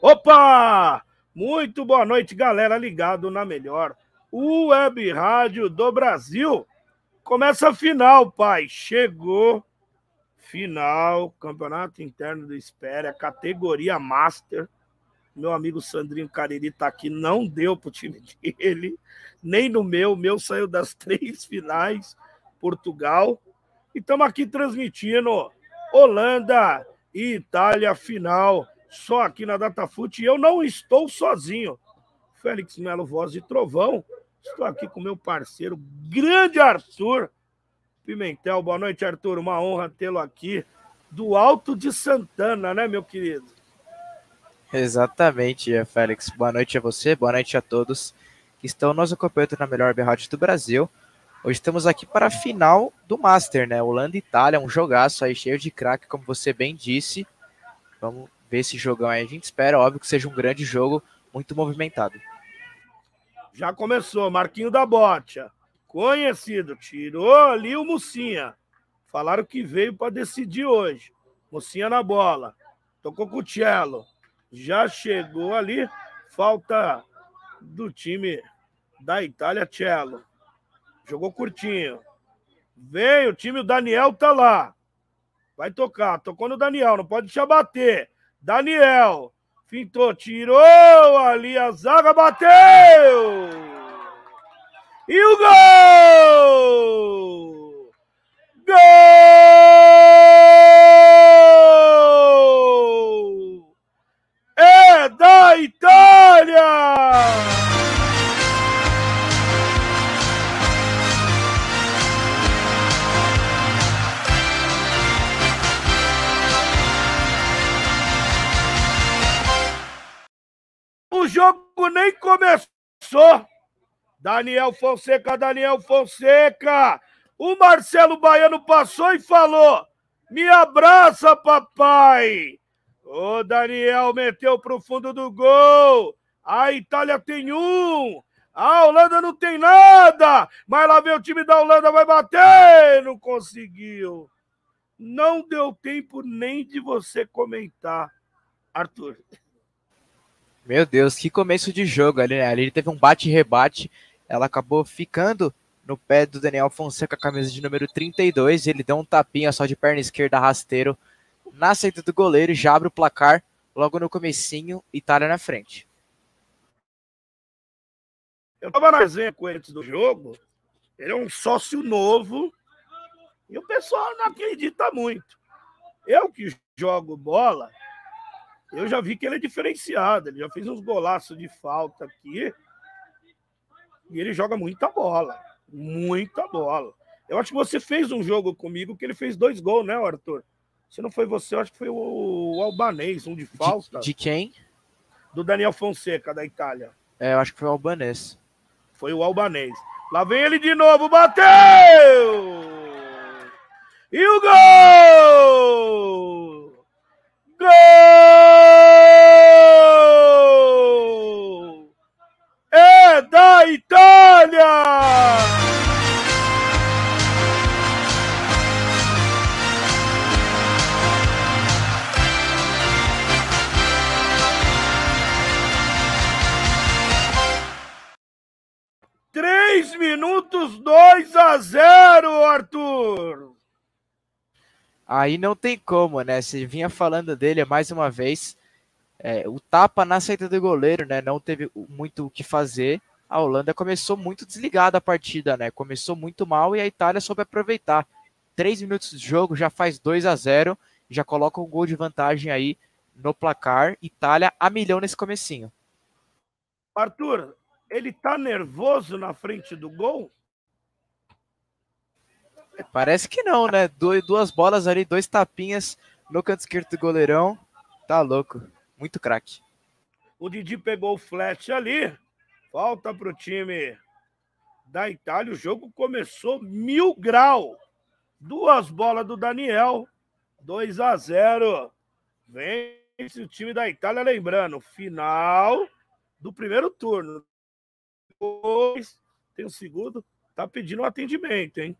Opa! Muito boa noite, galera, ligado na melhor Web Rádio do Brasil. Começa a final, pai. Chegou final, campeonato interno do Espera, categoria Master. Meu amigo Sandrinho Cariri tá aqui, não deu pro time dele, nem no meu. O meu saiu das três finais, Portugal. E estamos aqui transmitindo Holanda e Itália final, só aqui na Datafute. E eu não estou sozinho. Félix Melo, voz de trovão. Estou aqui com meu parceiro, grande Arthur Pimentel. Boa noite, Arthur. Uma honra tê-lo aqui do Alto de Santana, né, meu querido? Exatamente, Félix. Boa noite a você, boa noite a todos que estão nos acompanhando na melhor rádio do Brasil. Hoje estamos aqui para a final do Master, né? Holanda e Itália, um jogaço aí cheio de craque, como você bem disse. Vamos ver esse jogão aí. A gente espera, óbvio, que seja um grande jogo, muito movimentado. Já começou, Marquinho da Botia. Conhecido, tirou ali o Mucinha. Falaram que veio para decidir hoje. Mucinha na bola. Tocou com o Cello já chegou ali. Falta do time da Itália, Cello. Jogou curtinho. Veio o time, o Daniel tá lá. Vai tocar. Tocou no Daniel, não pode deixar bater. Daniel. Fintou, tirou ali a zaga, bateu! E o gol! Gol! da Itália! Jogo nem começou. Daniel Fonseca, Daniel Fonseca. O Marcelo Baiano passou e falou: Me abraça, papai. O Daniel meteu pro fundo do gol. A Itália tem um. A Holanda não tem nada. Mas lá vem o time da Holanda, vai bater. Não conseguiu. Não deu tempo nem de você comentar, Arthur. Meu Deus, que começo de jogo ali, né? Ali ele teve um bate-rebate. Ela acabou ficando no pé do Daniel Fonseca, camisa de número 32. Ele deu um tapinha só de perna esquerda rasteiro na saída do goleiro, já abre o placar logo no comecinho, Itália na frente. Eu tava na resenha com ele antes do jogo, ele é um sócio novo e o pessoal não acredita muito. Eu que jogo bola, eu já vi que ele é diferenciado, ele já fez uns golaços de falta aqui e ele joga muita bola, muita bola. Eu acho que você fez um jogo comigo que ele fez dois gols, né, Arthur? Se não foi você, eu acho que foi o Albanês, um de falta. De, de quem? Do Daniel Fonseca, da Itália. É, eu acho que foi o Albanês. Foi o Albanês. Lá vem ele de novo, bateu! E o gol! Gol! Aí não tem como, né? Você vinha falando dele mais uma vez. É, o tapa na saída do goleiro, né? Não teve muito o que fazer. A Holanda começou muito desligada a partida, né? Começou muito mal e a Itália soube aproveitar. Três minutos de jogo, já faz 2 a 0 já coloca um gol de vantagem aí no placar. Itália a milhão nesse comecinho. Arthur, ele tá nervoso na frente do gol? Parece que não, né? duas bolas ali, dois tapinhas no canto esquerdo do goleirão. Tá louco. Muito craque. O Didi pegou o flash ali. Falta pro time da Itália. O jogo começou mil grau. Duas bolas do Daniel. 2 a 0. Vence o time da Itália. Lembrando, final do primeiro turno depois tem o segundo, tá pedindo um atendimento, hein?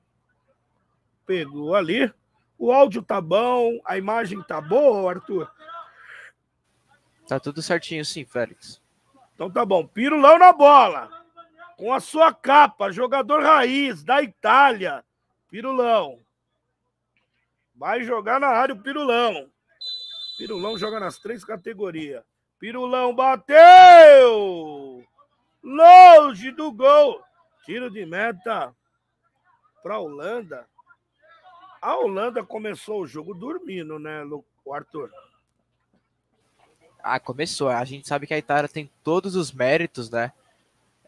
Pegou ali. O áudio tá bom, a imagem tá boa, Arthur? Tá tudo certinho sim, Félix. Então tá bom. Pirulão na bola. Com a sua capa, jogador raiz da Itália. Pirulão. Vai jogar na área o Pirulão. Pirulão joga nas três categorias. Pirulão bateu! Longe do gol. Tiro de meta para a Holanda. A Holanda começou o jogo dormindo, né, o Arthur? Ah, começou. A gente sabe que a Itália tem todos os méritos, né?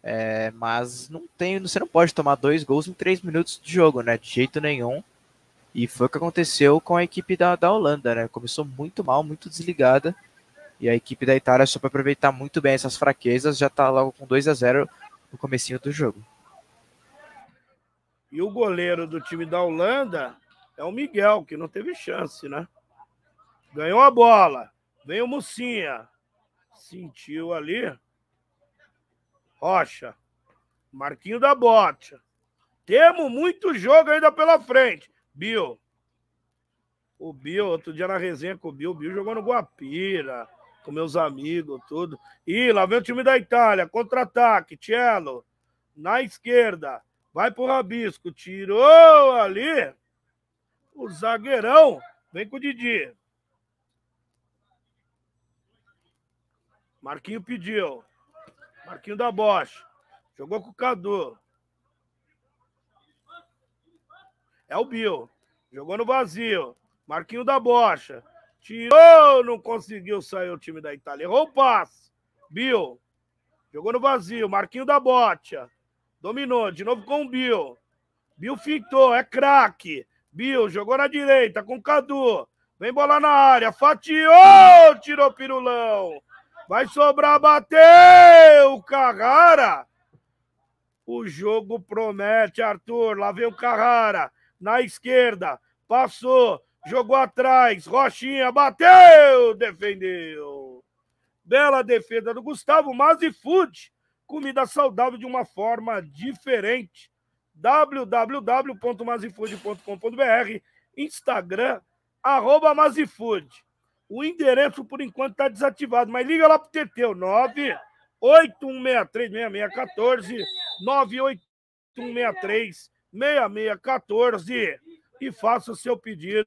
É, mas não tem, você não pode tomar dois gols em três minutos de jogo, né? De jeito nenhum. E foi o que aconteceu com a equipe da, da Holanda, né? Começou muito mal, muito desligada. E a equipe da Itália, só para aproveitar muito bem essas fraquezas, já está logo com 2 a 0 no comecinho do jogo. E o goleiro do time da Holanda é o Miguel, que não teve chance, né? Ganhou a bola. Vem o Mucinha. Sentiu ali. Rocha. Marquinho da Bote. Temos muito jogo ainda pela frente. Bill. O Bill, outro dia na resenha com o Bill, o Bill jogou no Guapira, com meus amigos, tudo. E lá vem o time da Itália, contra-ataque, Cello, na esquerda, vai pro Rabisco, tirou ali o zagueirão, vem com o Didi. Marquinho pediu. Marquinho da Bosch. Jogou com o Cadu. É o Bill. Jogou no vazio. Marquinho da Bocha. Tirou, não conseguiu sair o time da Itália. Errou o passe. Bill. Jogou no vazio. Marquinho da Bocha. Dominou. De novo com o Bill. Bill fintou. É craque. Bill jogou na direita com Cadu. Vem bola na área. Fatiou. Tirou pirulão. Vai sobrar, bateu! Carrara! O jogo promete, Arthur. Lá vem o Carrara. Na esquerda. Passou. Jogou atrás. Rochinha. Bateu! Defendeu. Bela defesa do Gustavo. Mazi Food. Comida saudável de uma forma diferente. www.mazifood.com.br Instagram, arroba Mazifood. O endereço, por enquanto, está desativado, mas liga lá pro o 981636614, 981636614 e faça o seu pedido.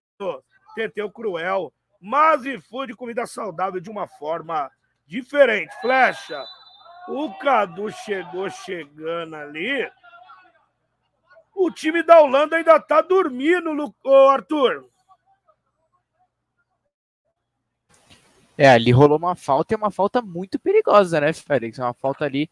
TT Cruel, mas e food comida saudável de uma forma diferente. Flecha, o Cadu chegou chegando ali. O time da Holanda ainda tá dormindo, Arthur. É, ali rolou uma falta e uma falta muito perigosa, né, Félix? É uma falta ali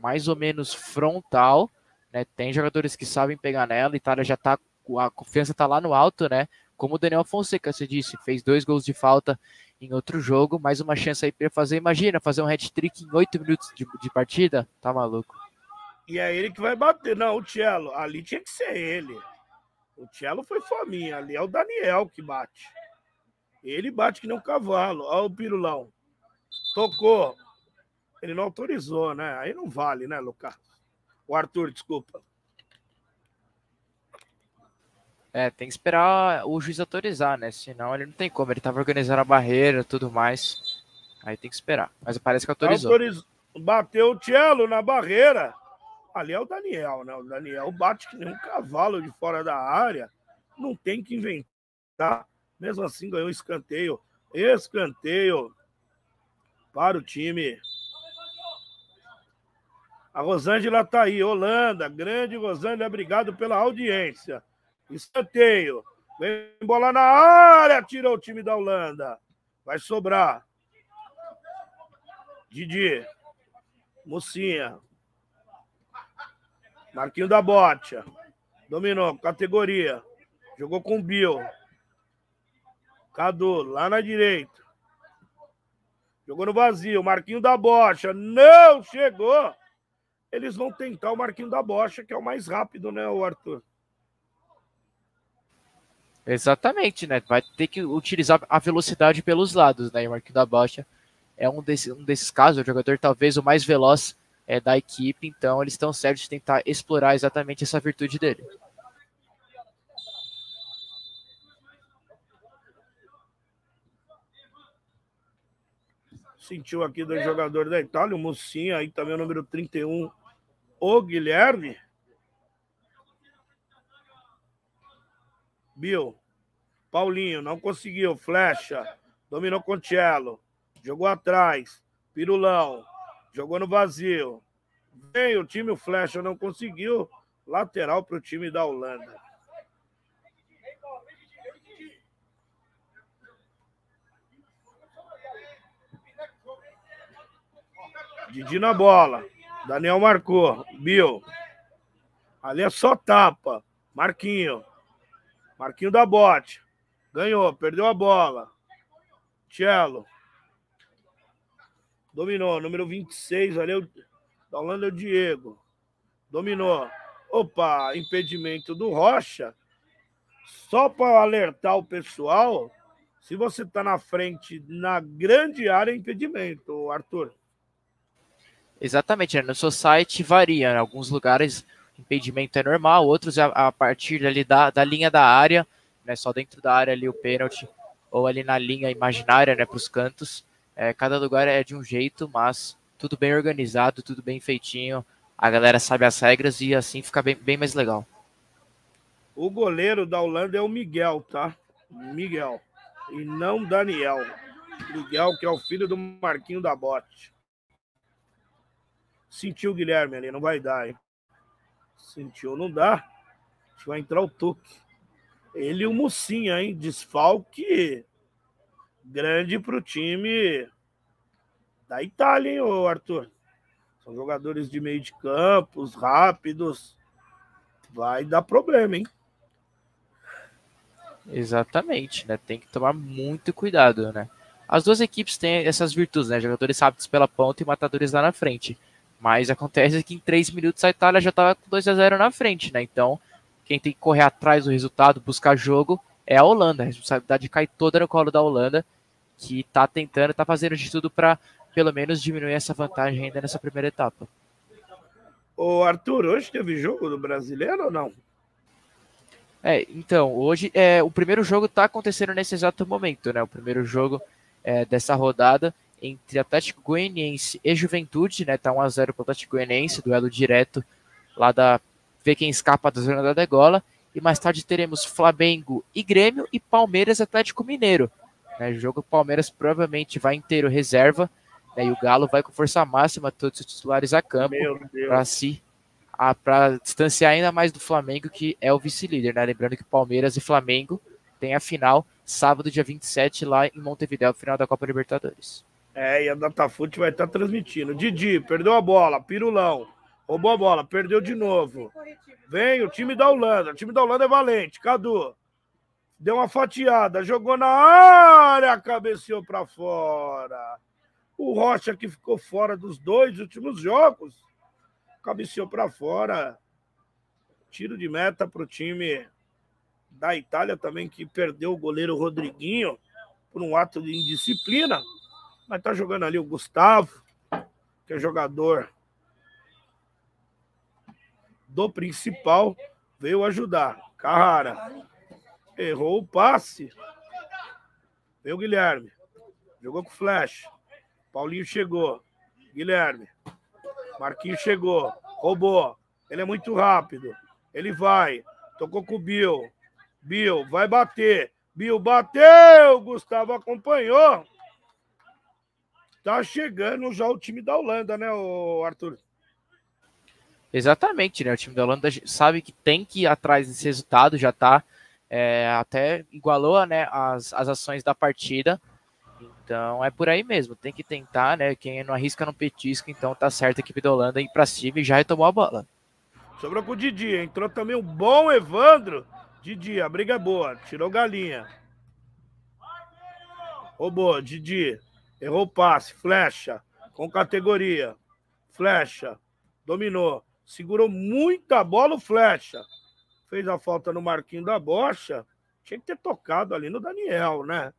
mais ou menos frontal, né? Tem jogadores que sabem pegar nela, a Itália já tá, a confiança tá lá no alto, né? Como o Daniel Fonseca, você disse, fez dois gols de falta em outro jogo, mais uma chance aí para fazer, imagina, fazer um hat-trick em oito minutos de, de, partida, tá maluco. E é ele que vai bater, não, o Cello, ali tinha que ser ele. O Cello foi fominha, ali é o Daniel que bate. Ele bate que nem um cavalo. Olha o pirulão. Tocou. Ele não autorizou, né? Aí não vale, né, Lucas? O Arthur, desculpa. É, tem que esperar o juiz autorizar, né? Senão ele não tem como. Ele tava organizando a barreira tudo mais. Aí tem que esperar. Mas parece que autorizou. Autoriz... Bateu o Cello na barreira. Ali é o Daniel, né? O Daniel bate que nem um cavalo de fora da área. Não tem que inventar. Mesmo assim, ganhou escanteio. Escanteio para o time. A Rosângela está aí. Holanda, grande Rosângela, obrigado pela audiência. Escanteio. Vem bola na área, tirou o time da Holanda. Vai sobrar. Didi. Mocinha. Marquinho da Bote. Dominou, categoria. Jogou com o Bill. Cadu, lá na direita. Jogou no vazio. Marquinho da Bocha. Não chegou. Eles vão tentar o Marquinho da Bocha, que é o mais rápido, né, o Arthur? Exatamente, né? Vai ter que utilizar a velocidade pelos lados, né? E o Marquinho da Bocha é um, desse, um desses casos, o jogador talvez o mais veloz é, da equipe, então eles estão certos de tentar explorar exatamente essa virtude dele. Sentiu aqui do jogador da Itália, o Mocinha, aí também o número 31, o Guilherme. Bill. Paulinho, não conseguiu. Flecha. Dominou com Cello. Jogou atrás. Pirulão. Jogou no vazio. Vem o time, o Flecha não conseguiu. Lateral para o time da Holanda. Didi na bola. Daniel marcou. Bill. Ali é só tapa. Marquinho. Marquinho da bote. Ganhou, perdeu a bola. Cello. Dominou, número 26, ali o, da Holanda é o Diego. Dominou. Opa, impedimento do Rocha. Só para alertar o pessoal, se você está na frente na grande área, é impedimento, Arthur. Exatamente, né? no seu site varia. Em alguns lugares impedimento é normal, outros a, a partir ali da, da linha da área, né? Só dentro da área ali o pênalti, ou ali na linha imaginária, né? Para os cantos. É, cada lugar é de um jeito, mas tudo bem organizado, tudo bem feitinho. A galera sabe as regras e assim fica bem, bem mais legal. O goleiro da Holanda é o Miguel, tá? Miguel. E não Daniel. Miguel, que é o filho do Marquinho da Bote. Sentiu o Guilherme ali, não vai dar, hein? Sentiu, não dá. Vai entrar o Tuque. Ele e o Mocinha, hein? Desfalque grande para o time da Itália, hein, Arthur? São jogadores de meio de campos, rápidos. Vai dar problema, hein? Exatamente, né? Tem que tomar muito cuidado, né? As duas equipes têm essas virtudes, né? Jogadores rápidos pela ponta e matadores lá na frente. Mas acontece que em três minutos a Itália já estava com 2 a 0 na frente, né? Então, quem tem que correr atrás do resultado, buscar jogo, é a Holanda. A responsabilidade cai toda no colo da Holanda, que está tentando, está fazendo de tudo para pelo menos diminuir essa vantagem ainda nessa primeira etapa. Ô Arthur, hoje teve jogo do brasileiro ou não? É, então, hoje é, o primeiro jogo está acontecendo nesse exato momento, né? O primeiro jogo é, dessa rodada entre Atlético Goianiense e Juventude, né? Tá 1x0 para o Atlético Goianiense, duelo direto lá da ver quem escapa da zona da degola. E mais tarde teremos Flamengo e Grêmio e Palmeiras Atlético Mineiro. Né? O jogo Palmeiras provavelmente vai inteiro reserva. Né? E o Galo vai com força máxima, todos os titulares a campo, para si para distanciar ainda mais do Flamengo, que é o vice-líder. Né? Lembrando que Palmeiras e Flamengo têm a final sábado, dia 27, lá em Montevideo, final da Copa Libertadores. É, e a Datafute vai estar transmitindo. Didi, perdeu a bola, Pirulão. Roubou a bola, perdeu de novo. Vem o time da Holanda. O time da Holanda é valente. Cadu. Deu uma fatiada, jogou na área, cabeceou para fora. O Rocha que ficou fora dos dois últimos jogos, cabeceou para fora. Tiro de meta para o time da Itália também, que perdeu o goleiro Rodriguinho por um ato de indisciplina. Mas tá jogando ali o Gustavo, que é jogador do principal, veio ajudar. Carrara errou o passe. Veio o Guilherme. Jogou com flash. Paulinho chegou. Guilherme. Marquinhos chegou. Roubou. Ele é muito rápido. Ele vai. Tocou com o Bill. Bill vai bater. Bill bateu. Gustavo acompanhou. Tá chegando já o time da Holanda, né, Arthur? Exatamente, né? O time da Holanda sabe que tem que ir atrás desse resultado, já tá é, até igualou né, as, as ações da partida. Então é por aí mesmo, tem que tentar, né? Quem não arrisca não petisca, então tá certo a equipe da Holanda ir pra cima e já retomou a bola. Sobrou com Didi, entrou também o bom Evandro. Didi, a briga é boa, tirou galinha. Roubou, Didi. Errou o passe, flecha, com categoria. Flecha, dominou. Segurou muita bola o flecha. Fez a falta no Marquinho da Bocha. Tinha que ter tocado ali no Daniel, né?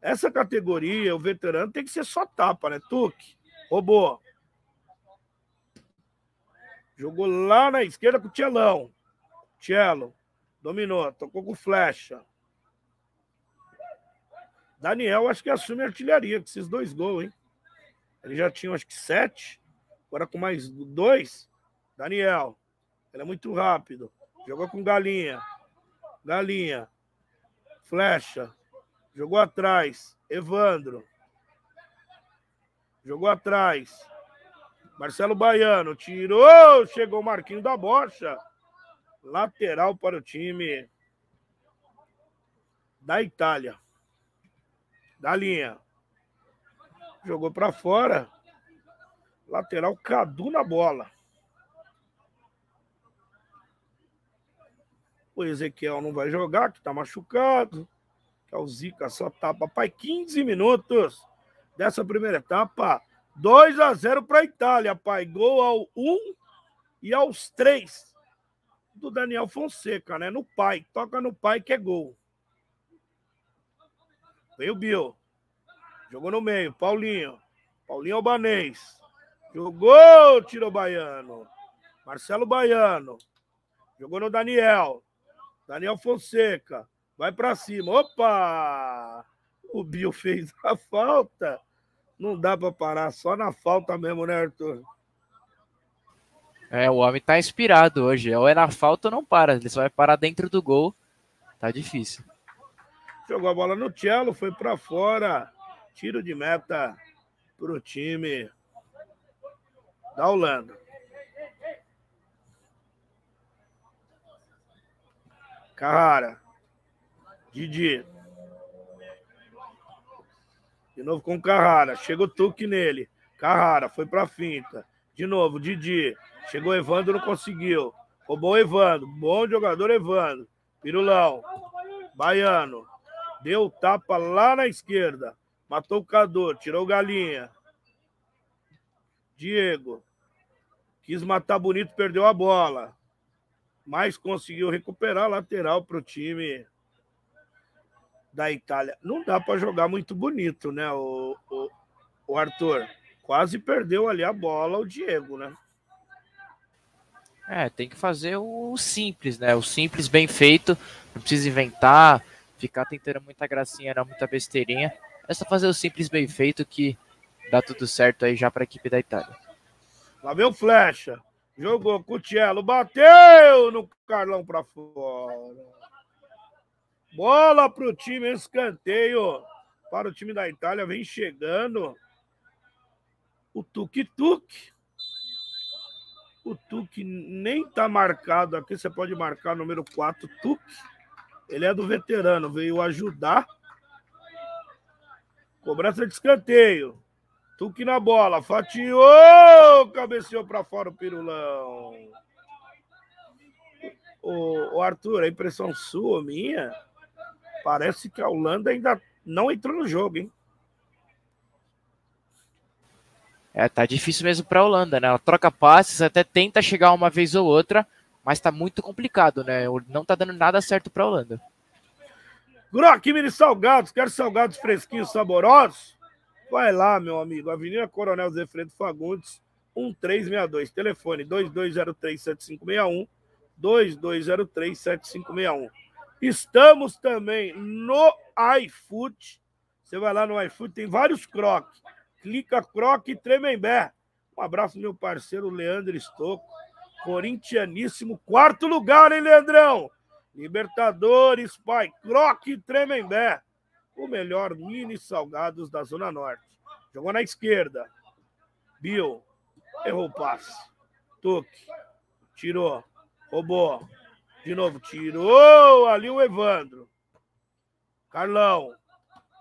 Essa categoria, o veterano, tem que ser só tapa, né? Tuque, roubou. Jogou lá na esquerda com o Tchelão. Tchelo. Dominou, tocou com flecha. Daniel, acho que assume artilharia com esses dois gols, hein? Ele já tinha, acho que sete. Agora com mais dois. Daniel. Ele é muito rápido. Jogou com Galinha. Galinha. Flecha. Jogou atrás. Evandro. Jogou atrás. Marcelo Baiano. Tirou. Chegou o Marquinho da Bocha. Lateral para o time da Itália. Da linha. Jogou para fora. Lateral Cadu na bola. O Ezequiel não vai jogar, que tá machucado. Que é o Zica só tapa. Pai, 15 minutos dessa primeira etapa. 2 a 0 para a Itália, pai. Gol ao 1 e aos 3 do Daniel Fonseca, né? No pai. Toca no pai que é gol. Veio o Bill. Jogou no meio. Paulinho. Paulinho Albanês. Jogou, tirou Baiano. Marcelo Baiano. Jogou no Daniel. Daniel Fonseca. Vai para cima. Opa! O Bill fez a falta. Não dá para parar só na falta mesmo, né, Arthur? É, o homem tá inspirado hoje. Ou é na falta ou não para. Ele só vai parar dentro do gol. Tá difícil. Jogou a bola no cello, foi para fora. Tiro de meta pro time da Holanda. Carrara. Didi. De novo com Carrara. Chega o Tuque nele. Carrara foi pra finta. De novo, Didi. Chegou Evandro, não conseguiu. Roubou Evandro. Bom jogador, Evandro. Pirulão. Baiano. Deu tapa lá na esquerda. Matou o Cadu. Tirou Galinha. Diego. Quis matar bonito, perdeu a bola. Mas conseguiu recuperar a lateral para o time da Itália. Não dá para jogar muito bonito, né, o, o, o, Arthur? Quase perdeu ali a bola o Diego, né? É, tem que fazer o simples, né? O simples bem feito. Não precisa inventar, ficar tentando muita gracinha, não, muita besteirinha. É só fazer o simples bem feito que dá tudo certo aí já para a equipe da Itália. Lá vem o Flecha. Jogou Cutielo, bateu no Carlão para fora. Bola para o time, escanteio para o time da Itália. Vem chegando o Tuk-Tuk. O Tuk nem tá marcado aqui. Você pode marcar número 4, Tuk. Ele é do veterano, veio ajudar. Cobrança de escanteio. Tuque na bola, fatiou, cabeceou para fora o pirulão. O, o, Arthur, a impressão sua, minha, parece que a Holanda ainda não entrou no jogo, hein? É, tá difícil mesmo para a Holanda, né? Ela troca passes, até tenta chegar uma vez ou outra, mas tá muito complicado, né? Não tá dando nada certo para a Holanda. Grock Mini Salgados, quer salgados fresquinhos, saborosos? Vai lá, meu amigo. Avenida Coronel Zé Fredo Fagundes, 1362. Telefone 2203-7561. 2203-7561. Estamos também no iFood. Você vai lá no iFood, tem vários croques. Clica croque Tremembé. Um abraço, meu parceiro Leandro Estocco. Corintianíssimo, quarto lugar, hein, Leandrão? Libertadores, pai, croque Tremembé o melhor mini salgados da Zona Norte. Jogou na esquerda. Bill. Errou o passe. Tuque. Tirou. Roubou. De novo. Tirou ali o Evandro. Carlão.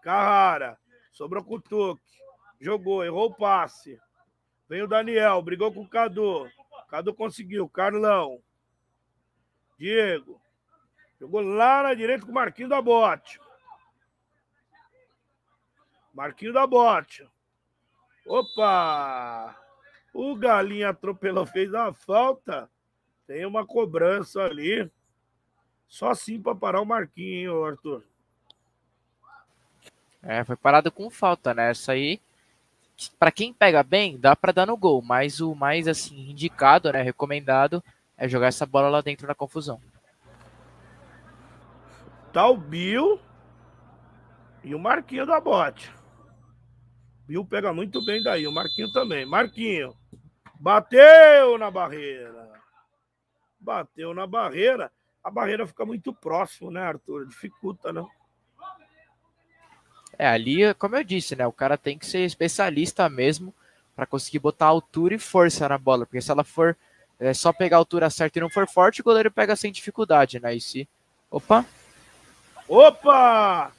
Carrara. Sobrou com o Tuque. Jogou. Errou o passe. Vem o Daniel. Brigou com o Cadu. Cadu conseguiu. Carlão. Diego. Jogou lá na direita com o Marquinhos da Bote. Marquinho da Bote. Opa! O Galinha atropelou, fez a falta. Tem uma cobrança ali. Só assim para parar o Marquinho, Arthur. É, foi parado com falta, né? Essa aí, para quem pega bem, dá para dar no gol, mas o mais assim indicado, né, recomendado é jogar essa bola lá dentro na confusão. Tá o Bill E o Marquinho da bote. Bill pega muito bem daí. O Marquinho também. Marquinho. Bateu na barreira. Bateu na barreira. A barreira fica muito próximo, né, Arthur? Dificulta, né? É, ali, como eu disse, né? O cara tem que ser especialista mesmo para conseguir botar altura e força na bola. Porque se ela for é, só pegar a altura certa e não for forte, o goleiro pega sem dificuldade, né? E se. Opa! Opa!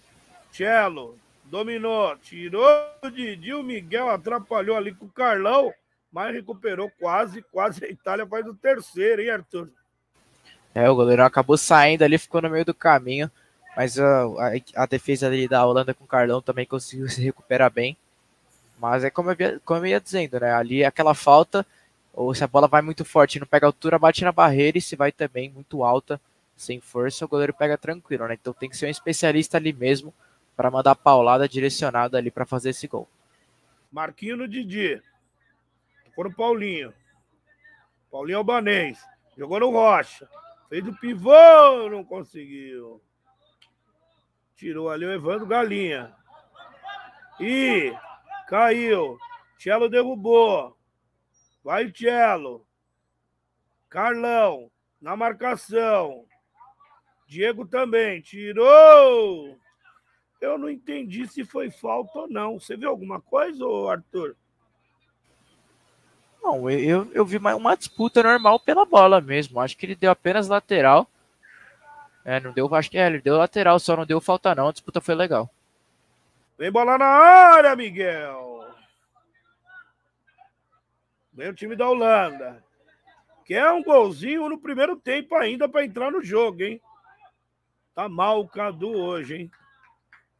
Cello dominou, tirou o Didi, o Miguel atrapalhou ali com o Carlão, mas recuperou quase, quase a Itália faz o terceiro, hein, Arthur? É, o goleiro acabou saindo ali, ficou no meio do caminho, mas a, a, a defesa ali da Holanda com o Carlão também conseguiu se recuperar bem. Mas é como eu, ia, como eu ia dizendo, né? Ali aquela falta, ou se a bola vai muito forte não pega altura, bate na barreira, e se vai também muito alta, sem força, o goleiro pega tranquilo, né? Então tem que ser um especialista ali mesmo para mandar paulada direcionada ali para fazer esse gol. Marquinho no Didi. Ficou no Paulinho. Paulinho Albanês. Jogou no Rocha. Fez o pivô, não conseguiu. Tirou ali o Evandro Galinha. E caiu. Tchelo derrubou. Vai o Tchelo. Carlão na marcação. Diego também tirou. Eu não entendi se foi falta ou não. Você viu alguma coisa, Arthur? Não, eu, eu vi uma disputa normal pela bola mesmo. Acho que ele deu apenas lateral. É, não deu, acho que é, ele deu lateral, só não deu falta não. A disputa foi legal. Vem bola na área, Miguel. Vem o time da Holanda. Quer um golzinho no primeiro tempo ainda para entrar no jogo, hein? Tá mal o Cadu hoje, hein?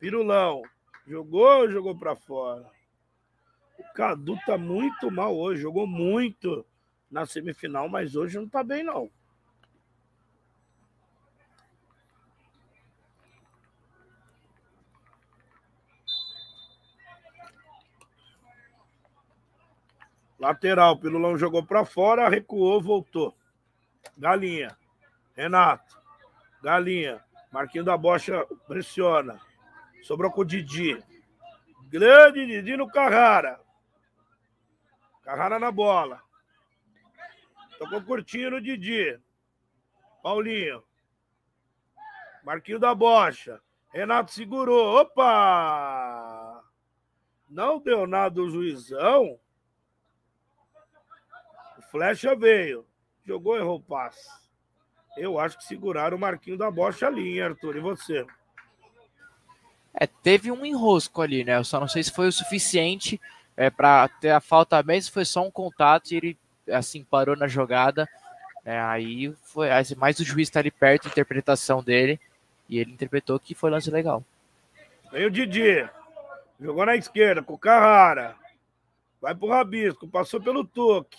Pirulão. Jogou jogou para fora? O Cadu tá muito mal hoje. Jogou muito na semifinal, mas hoje não tá bem, não. Lateral, Pilulão jogou para fora, recuou, voltou. Galinha. Renato. Galinha. Marquinho da Bocha pressiona. Sobrou com o Didi. Grande Didi no Carrara. Carrara na bola. Tocou curtinho no Didi. Paulinho. Marquinho da Bocha. Renato segurou. Opa! Não deu nada o juizão. O Flecha veio. Jogou, errou o passe. Eu acho que seguraram o Marquinho da Bocha ali, hein, Arthur? E você? É, teve um enrosco ali, né? Eu só não sei se foi o suficiente é, para ter a falta mesmo, foi só um contato e ele assim parou na jogada. É, aí foi mais o juiz está ali perto interpretação dele e ele interpretou que foi lance legal. Vem o Didi, jogou na esquerda com o Carrara, vai pro Rabisco, passou pelo Tuque.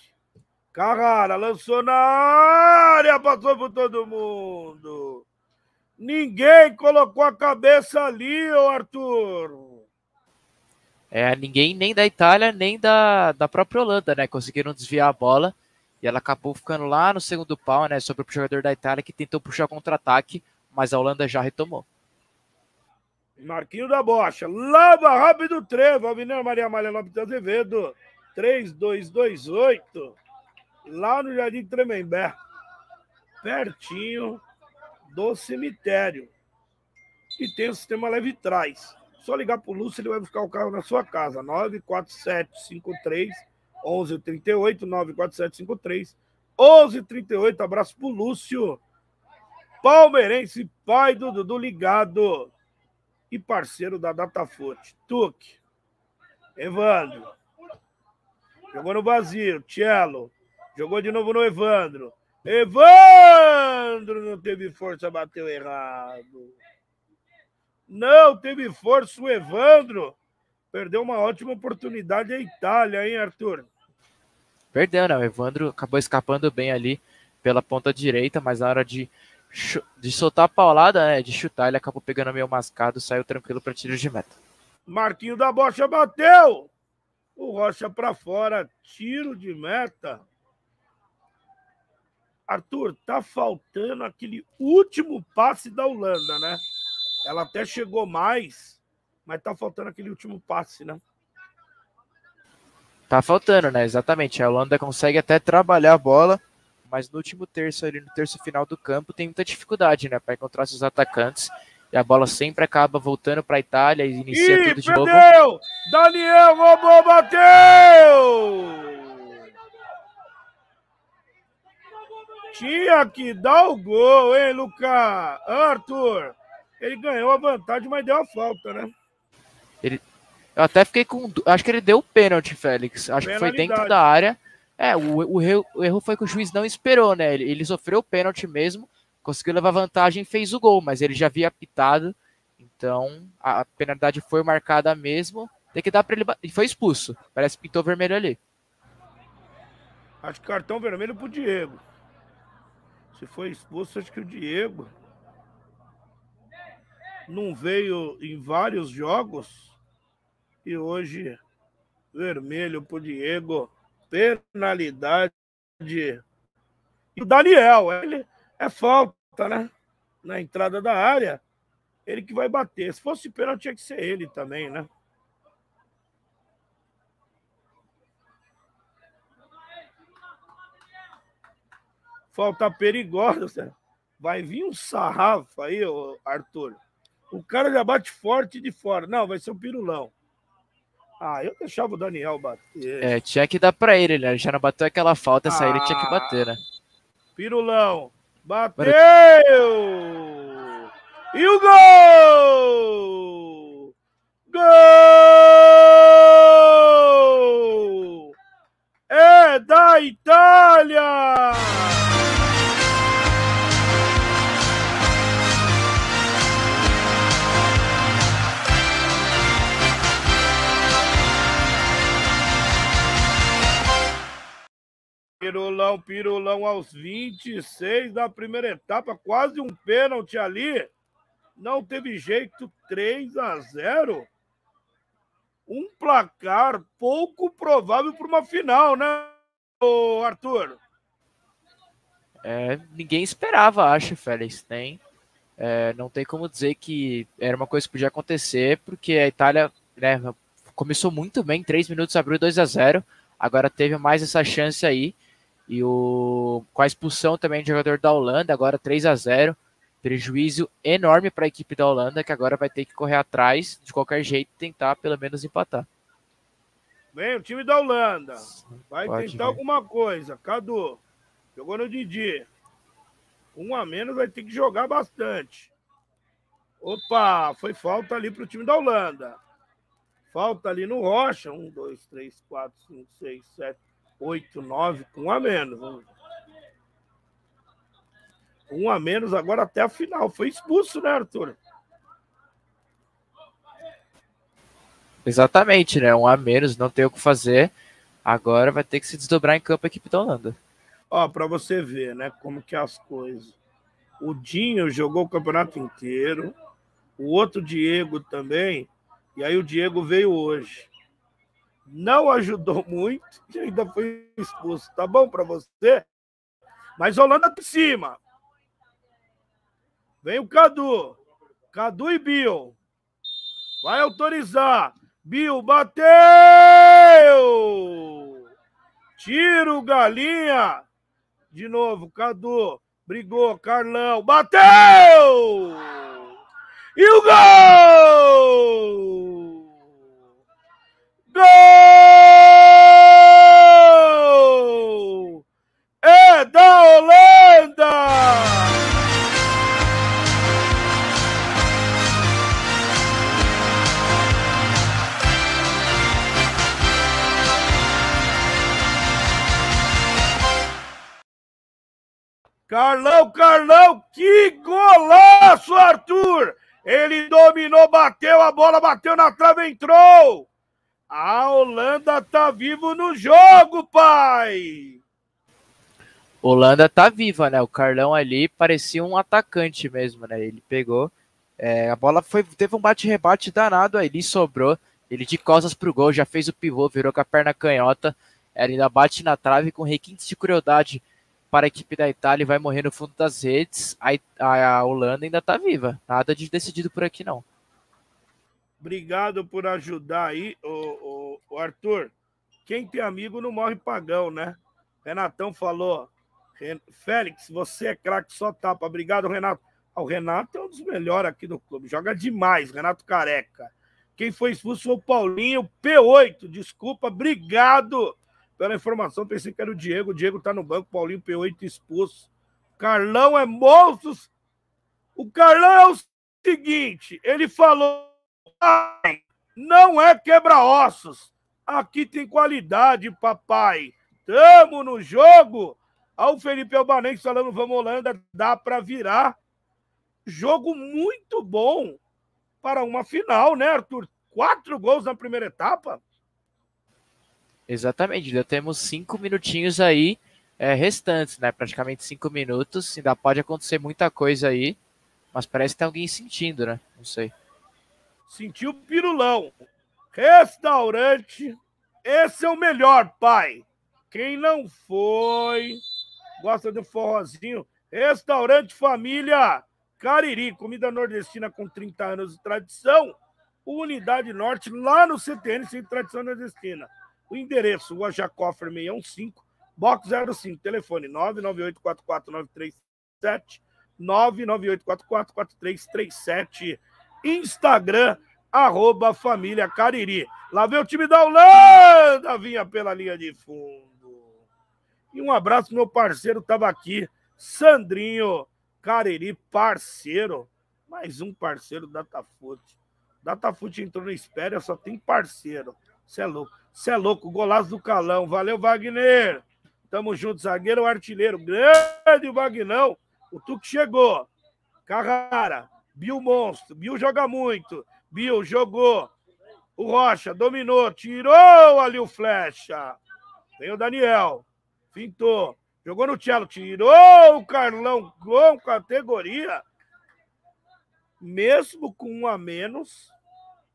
Carrara lançou na área, passou por todo mundo. Ninguém colocou a cabeça ali, ô Arthur. É, ninguém nem da Itália, nem da, da própria Holanda, né? Conseguiram desviar a bola e ela acabou ficando lá no segundo pau, né? Sobre o jogador da Itália que tentou puxar contra-ataque, mas a Holanda já retomou. Marquinho da Bocha, lava rápido o trevo, Avenida Maria Amália Lopes de Azevedo, 3228, lá no Jardim Tremembé, pertinho do cemitério. E tem o sistema leve trás. Só ligar para o Lúcio, ele vai buscar o carro na sua casa. 94753 1138 94753 1138. Abraço pro Lúcio. Palmeirense, pai do Dudu ligado. E parceiro da Datafoot. Tuque. Evandro. Jogou no vazio. Cello. Jogou de novo no Evandro. Evandro não teve força, bateu errado. Não teve força o Evandro. Perdeu uma ótima oportunidade a Itália, hein, Arthur? Perdeu, né? O Evandro acabou escapando bem ali pela ponta direita, mas na hora de, de soltar a paulada, né, de chutar, ele acabou pegando meio mascado, saiu tranquilo para tiro de meta. Marquinho da Bocha bateu! O Rocha para fora, tiro de meta. Arthur, tá faltando aquele último passe da Holanda, né? Ela até chegou mais, Mas tá faltando aquele último passe, né? Tá faltando, né? Exatamente. A Holanda consegue até trabalhar a bola, mas no último terço, ali no terço final do campo, tem muita dificuldade, né? Para encontrar seus atacantes. E a bola sempre acaba voltando para a Itália e inicia Ih, tudo de perdeu! novo. Daniel roubou, bateu! Tinha que dar o gol, hein, Lucas? Arthur, ele ganhou a vantagem, mas deu a falta, né? Ele, eu até fiquei com. Acho que ele deu o pênalti, Félix. Acho que foi dentro da área. É, o, o, erro, o erro foi que o juiz não esperou, né? Ele, ele sofreu o pênalti mesmo, conseguiu levar vantagem e fez o gol, mas ele já havia apitado. Então a, a penalidade foi marcada mesmo. Tem que dar para ele. E foi expulso. Parece que pintou vermelho ali. Acho que cartão vermelho pro Diego. Se foi expulso, acho que o Diego não veio em vários jogos e hoje vermelho pro Diego, penalidade. E o Daniel, ele é falta, né? Na entrada da área, ele que vai bater. Se fosse pênalti, tinha que ser ele também, né? Falta perigosa. Vai vir um sarrafo aí, Arthur. O cara já bate forte de fora. Não, vai ser um pirulão. Ah, eu deixava o Daniel bater. É, tinha que dar pra ele, né? Ele já não bateu aquela falta, essa ah, ele tinha que bater, né? Pirulão. Bateu! E o gol! Gol! É da Itália! Pirulão, pirulão aos 26 da primeira etapa, quase um pênalti ali. Não teve jeito, 3 a 0. Um placar pouco provável para uma final, né, Arthur? É, ninguém esperava, acho, Félix. Tem. É, não tem como dizer que era uma coisa que podia acontecer, porque a Itália né, começou muito bem, 3 minutos abriu 2 a 0 agora teve mais essa chance aí. E o, com a expulsão também do jogador da Holanda, agora 3 a 0 Prejuízo enorme para a equipe da Holanda, que agora vai ter que correr atrás, de qualquer jeito, tentar pelo menos empatar. Vem o time da Holanda. Vai Pode tentar alguma coisa. Cadu, jogou no Didi. Um a menos vai ter que jogar bastante. Opa, foi falta ali para o time da Holanda. Falta ali no Rocha. Um, dois, três, quatro, cinco, seis, sete, 8, 9, com um a menos. Um a menos agora até a final. Foi expulso, né, Arthur? Exatamente, né? Um a menos, não tem o que fazer. Agora vai ter que se desdobrar em campo a equipe da Holanda. Ó, para você ver, né, como que é as coisas. O Dinho jogou o campeonato inteiro. O outro Diego também. E aí o Diego veio hoje não ajudou muito e ainda foi expulso. Tá bom para você? Mas Holanda por cima. Vem o Cadu. Cadu e Bill. Vai autorizar. Bill bateu! Tiro, galinha. De novo, Cadu. Brigou, Carlão. Bateu! E o gol! Gol! É da Holanda! Carlão, Carlão, que golaço, Arthur! Ele dominou, bateu, a bola bateu na trave, entrou! A Holanda tá vivo no jogo, pai! Holanda tá viva, né? O Carlão ali parecia um atacante mesmo, né? Ele pegou, é, a bola foi, teve um bate-rebate danado aí, ele sobrou, ele de costas pro gol, já fez o pivô, virou com a perna canhota, ele ainda bate na trave com requintes de crueldade para a equipe da Itália e vai morrer no fundo das redes. A, a, a Holanda ainda tá viva, nada de decidido por aqui não. Obrigado por ajudar aí, o, o, Arthur. Quem tem amigo não morre pagão, né? Renatão falou. Félix, você é craque, só tapa. Obrigado, Renato. Ah, o Renato é um dos melhores aqui do clube. Joga demais, Renato Careca. Quem foi expulso foi o Paulinho, P8. Desculpa, obrigado pela informação. Pensei que era o Diego. O Diego tá no banco, Paulinho P8 expulso. Carlão é monstro. O Carlão é o seguinte: ele falou, não é quebra-ossos. Aqui tem qualidade, papai. Tamo no jogo. Olha o Felipe Albanense falando, vamos Holanda, dá para virar. Jogo muito bom para uma final, né, Arthur? Quatro gols na primeira etapa. Exatamente, já temos cinco minutinhos aí é, restantes, né? Praticamente cinco minutos. Ainda pode acontecer muita coisa aí, mas parece que tem alguém sentindo, né? Não sei. Sentiu pirulão. Restaurante. Esse é o melhor, pai. Quem não foi, gosta de um forrozinho. Restaurante Família Cariri, comida nordestina com 30 anos de tradição. Unidade Norte, lá no CTN, sem tradição nordestina. O endereço, Rua Jacoffer 615, box 05, telefone 998449337, 998444337, Instagram, arroba Família Cariri. Lá vem o time da Holanda, vinha pela linha de fundo. E um abraço meu parceiro, tava aqui, Sandrinho Cariri, parceiro. Mais um parceiro Datafoot. Datafoot entrou na espera, só tem parceiro. Você é louco. Você é louco, golaço do Calão. Valeu, Wagner. Tamo junto, zagueiro artilheiro. Grande Vagnão. O Tuque chegou. Carrara. Bill monstro. Bill joga muito. Bill jogou. O Rocha dominou. Tirou ali o flecha. Vem o Daniel. Pintou. Jogou no cello. Tirou o Carlão com categoria. Mesmo com um a menos,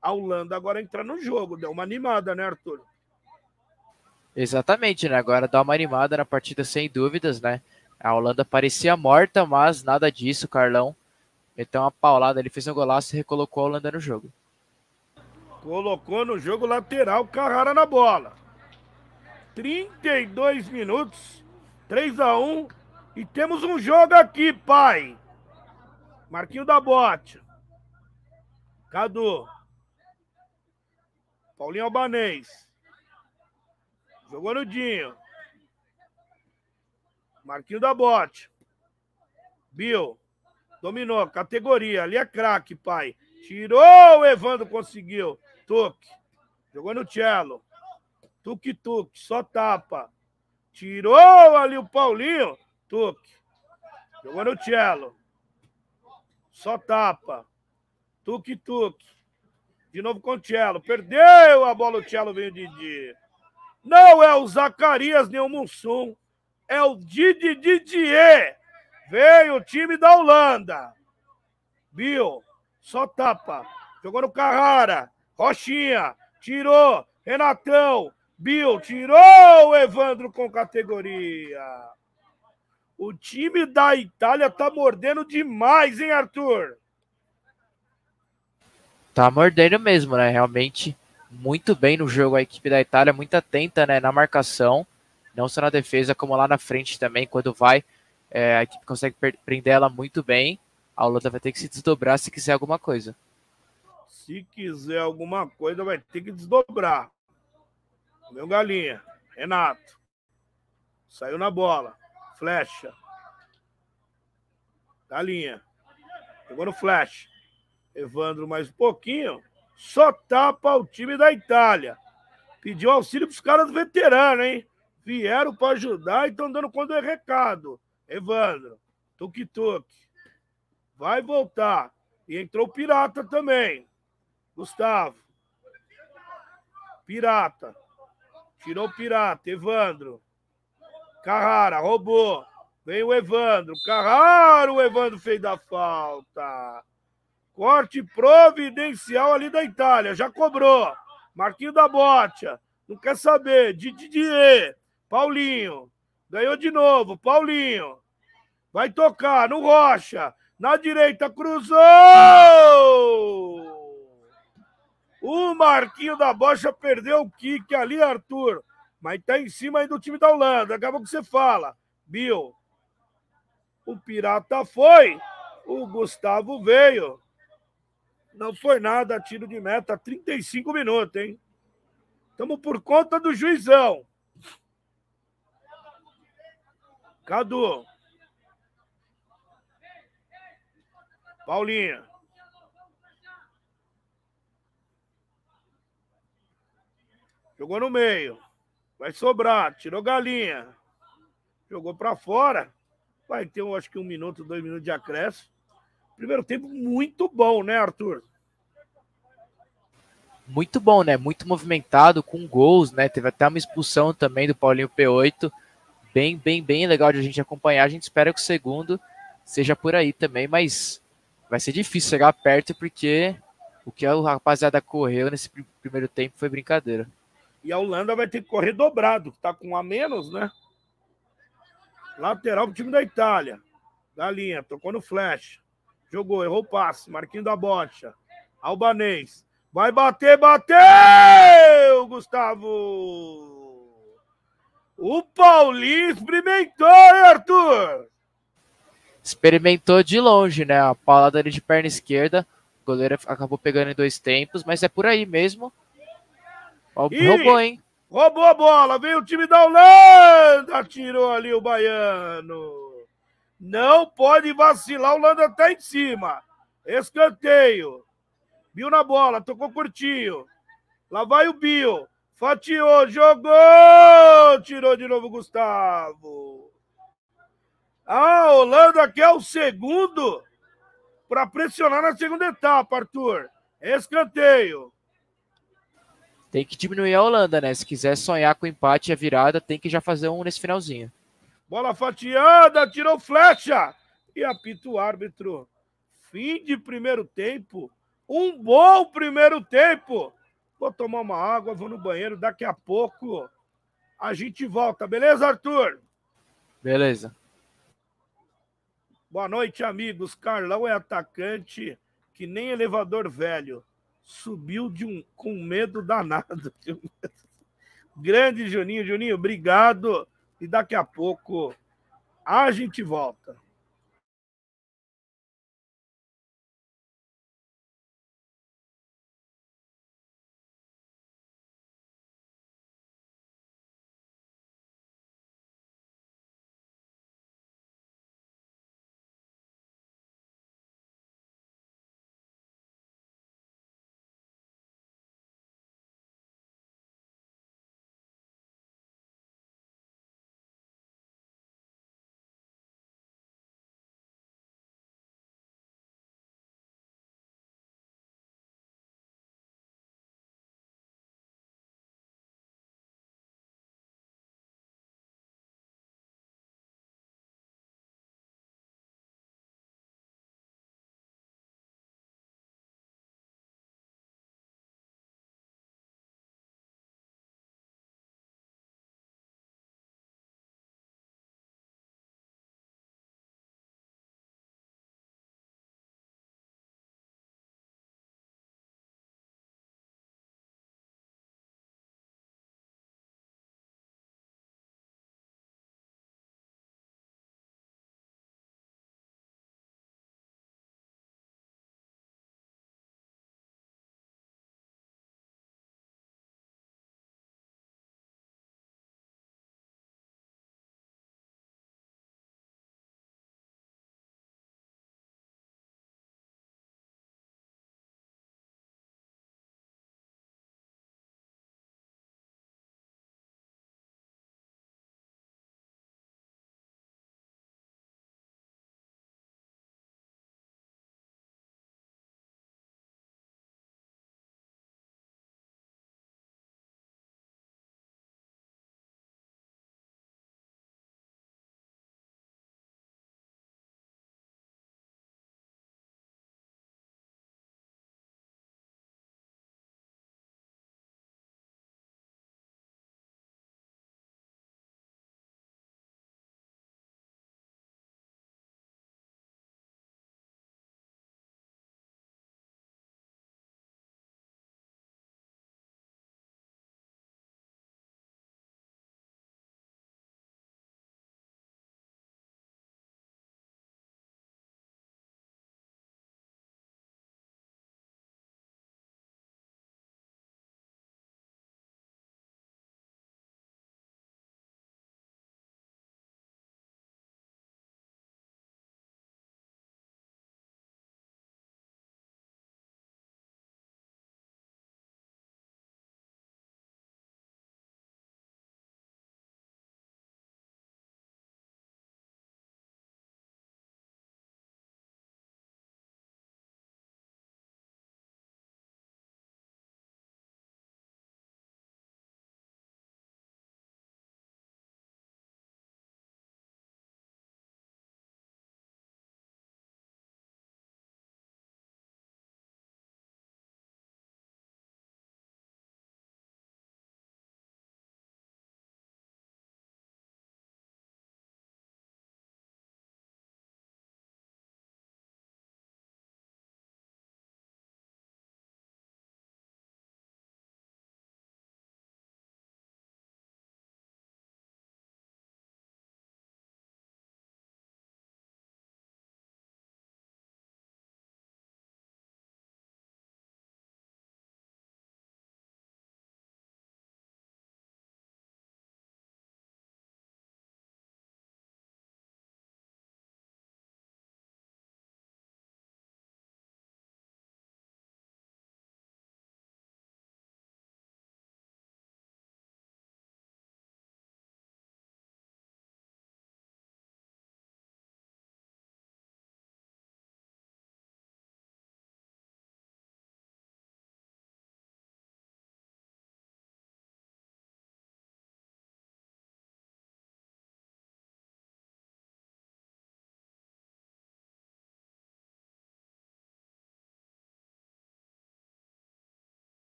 a Holanda agora entra no jogo. Deu uma animada, né, Arthur? Exatamente, né? Agora dá uma animada na partida sem dúvidas, né? A Holanda parecia morta, mas nada disso, Carlão. Meteu uma paulada, ele fez um golaço e recolocou a Holanda no jogo. Colocou no jogo lateral, Carrara na bola. 32 minutos, 3 a 1 e temos um jogo aqui, pai. Marquinho da Bote. Cadu. Paulinho Albanês. Jogou no Dinho. Marquinho da Bote. Bill. Dominou. Categoria. Ali é craque, pai. Tirou o Evandro, conseguiu. Tuque. Jogou no cello. Tuque-tuque. Só tapa. Tirou ali o Paulinho. Tuque. Jogou no cello. Só tapa. Tuque-tuque. De novo com o Cello. Perdeu a bola, o Cello veio o Didi. Não é o Zacarias nem o Mussum. É o Didi Didier. Veio o time da Holanda. Bill, só tapa. Jogou no Carrara. Rochinha, tirou. Renatão, Bill, tirou o Evandro com categoria. O time da Itália tá mordendo demais, hein, Arthur? Tá mordendo mesmo, né? Realmente muito bem no jogo a equipe da Itália, muito atenta né, na marcação, não só na defesa, como lá na frente também, quando vai, é, a equipe consegue prender ela muito bem. A Holanda vai ter que se desdobrar se quiser alguma coisa. Se quiser alguma coisa, vai ter que desdobrar. Meu galinha, Renato. Saiu na bola. Flecha. Galinha. Pegou no flash. Evandro mais um pouquinho, só tapa o time da Itália. Pediu auxílio para os caras veteranos, hein? Vieram para ajudar e estão dando conta do recado. Evandro, tuk-tuk. Vai voltar. E entrou Pirata também. Gustavo. Pirata. Tirou Pirata. Evandro. Carrara, roubou. Vem o Evandro. Carrara, o Evandro fez da falta. Corte providencial ali da Itália. Já cobrou. Marquinho da Botia. Não quer saber. Didier. Paulinho. Ganhou de novo. Paulinho. Vai tocar no Rocha. Na direita, cruzou! O Marquinho da Bocha perdeu o kick ali, Arthur. Mas tá em cima aí do time da Holanda. Acabou que você fala. Bill. O Pirata foi. O Gustavo veio. Não foi nada, tiro de meta, 35 minutos, hein? Estamos por conta do juizão. Cadu. Paulinha. Jogou no meio. Vai sobrar. Tirou galinha. Jogou para fora. Vai ter, acho que um minuto, dois minutos de acréscimo. Primeiro tempo muito bom, né, Arthur? Muito bom, né? Muito movimentado, com gols, né? Teve até uma expulsão também do Paulinho P8. Bem, bem, bem legal de a gente acompanhar. A gente espera que o segundo seja por aí também, mas vai ser difícil chegar perto porque o que a rapaziada correu nesse primeiro tempo foi brincadeira. E a Holanda vai ter que correr dobrado, tá com um a menos, né? Lateral pro time da Itália. Galinha, tocou no flash. Jogou, errou o passe. Marquinho da bocha. Albanês. Vai bater, bateu! Gustavo! O Paulinho experimentou, hein, Arthur? Experimentou de longe, né? A paulada ali de perna esquerda. O goleiro acabou pegando em dois tempos, mas é por aí mesmo. E roubou, hein? Roubou a bola, veio o time da Holanda, tirou ali o baiano. Não pode vacilar, o Holanda tá em cima. Escanteio. Bill na bola, tocou curtinho. Lá vai o Bill. Fatiou, jogou! Tirou de novo o Gustavo. A Holanda quer o segundo para pressionar na segunda etapa, Arthur. Escanteio. Tem que diminuir a Holanda, né? Se quiser sonhar com empate e a virada, tem que já fazer um nesse finalzinho. Bola fatiada, tirou flecha. E apita o árbitro. Fim de primeiro tempo. Um bom primeiro tempo. Vou tomar uma água, vou no banheiro. Daqui a pouco a gente volta. Beleza, Arthur? Beleza. Boa noite, amigos. Carlão é atacante que nem elevador velho subiu de um, com medo danado. Grande Juninho, Juninho, obrigado. E daqui a pouco a gente volta.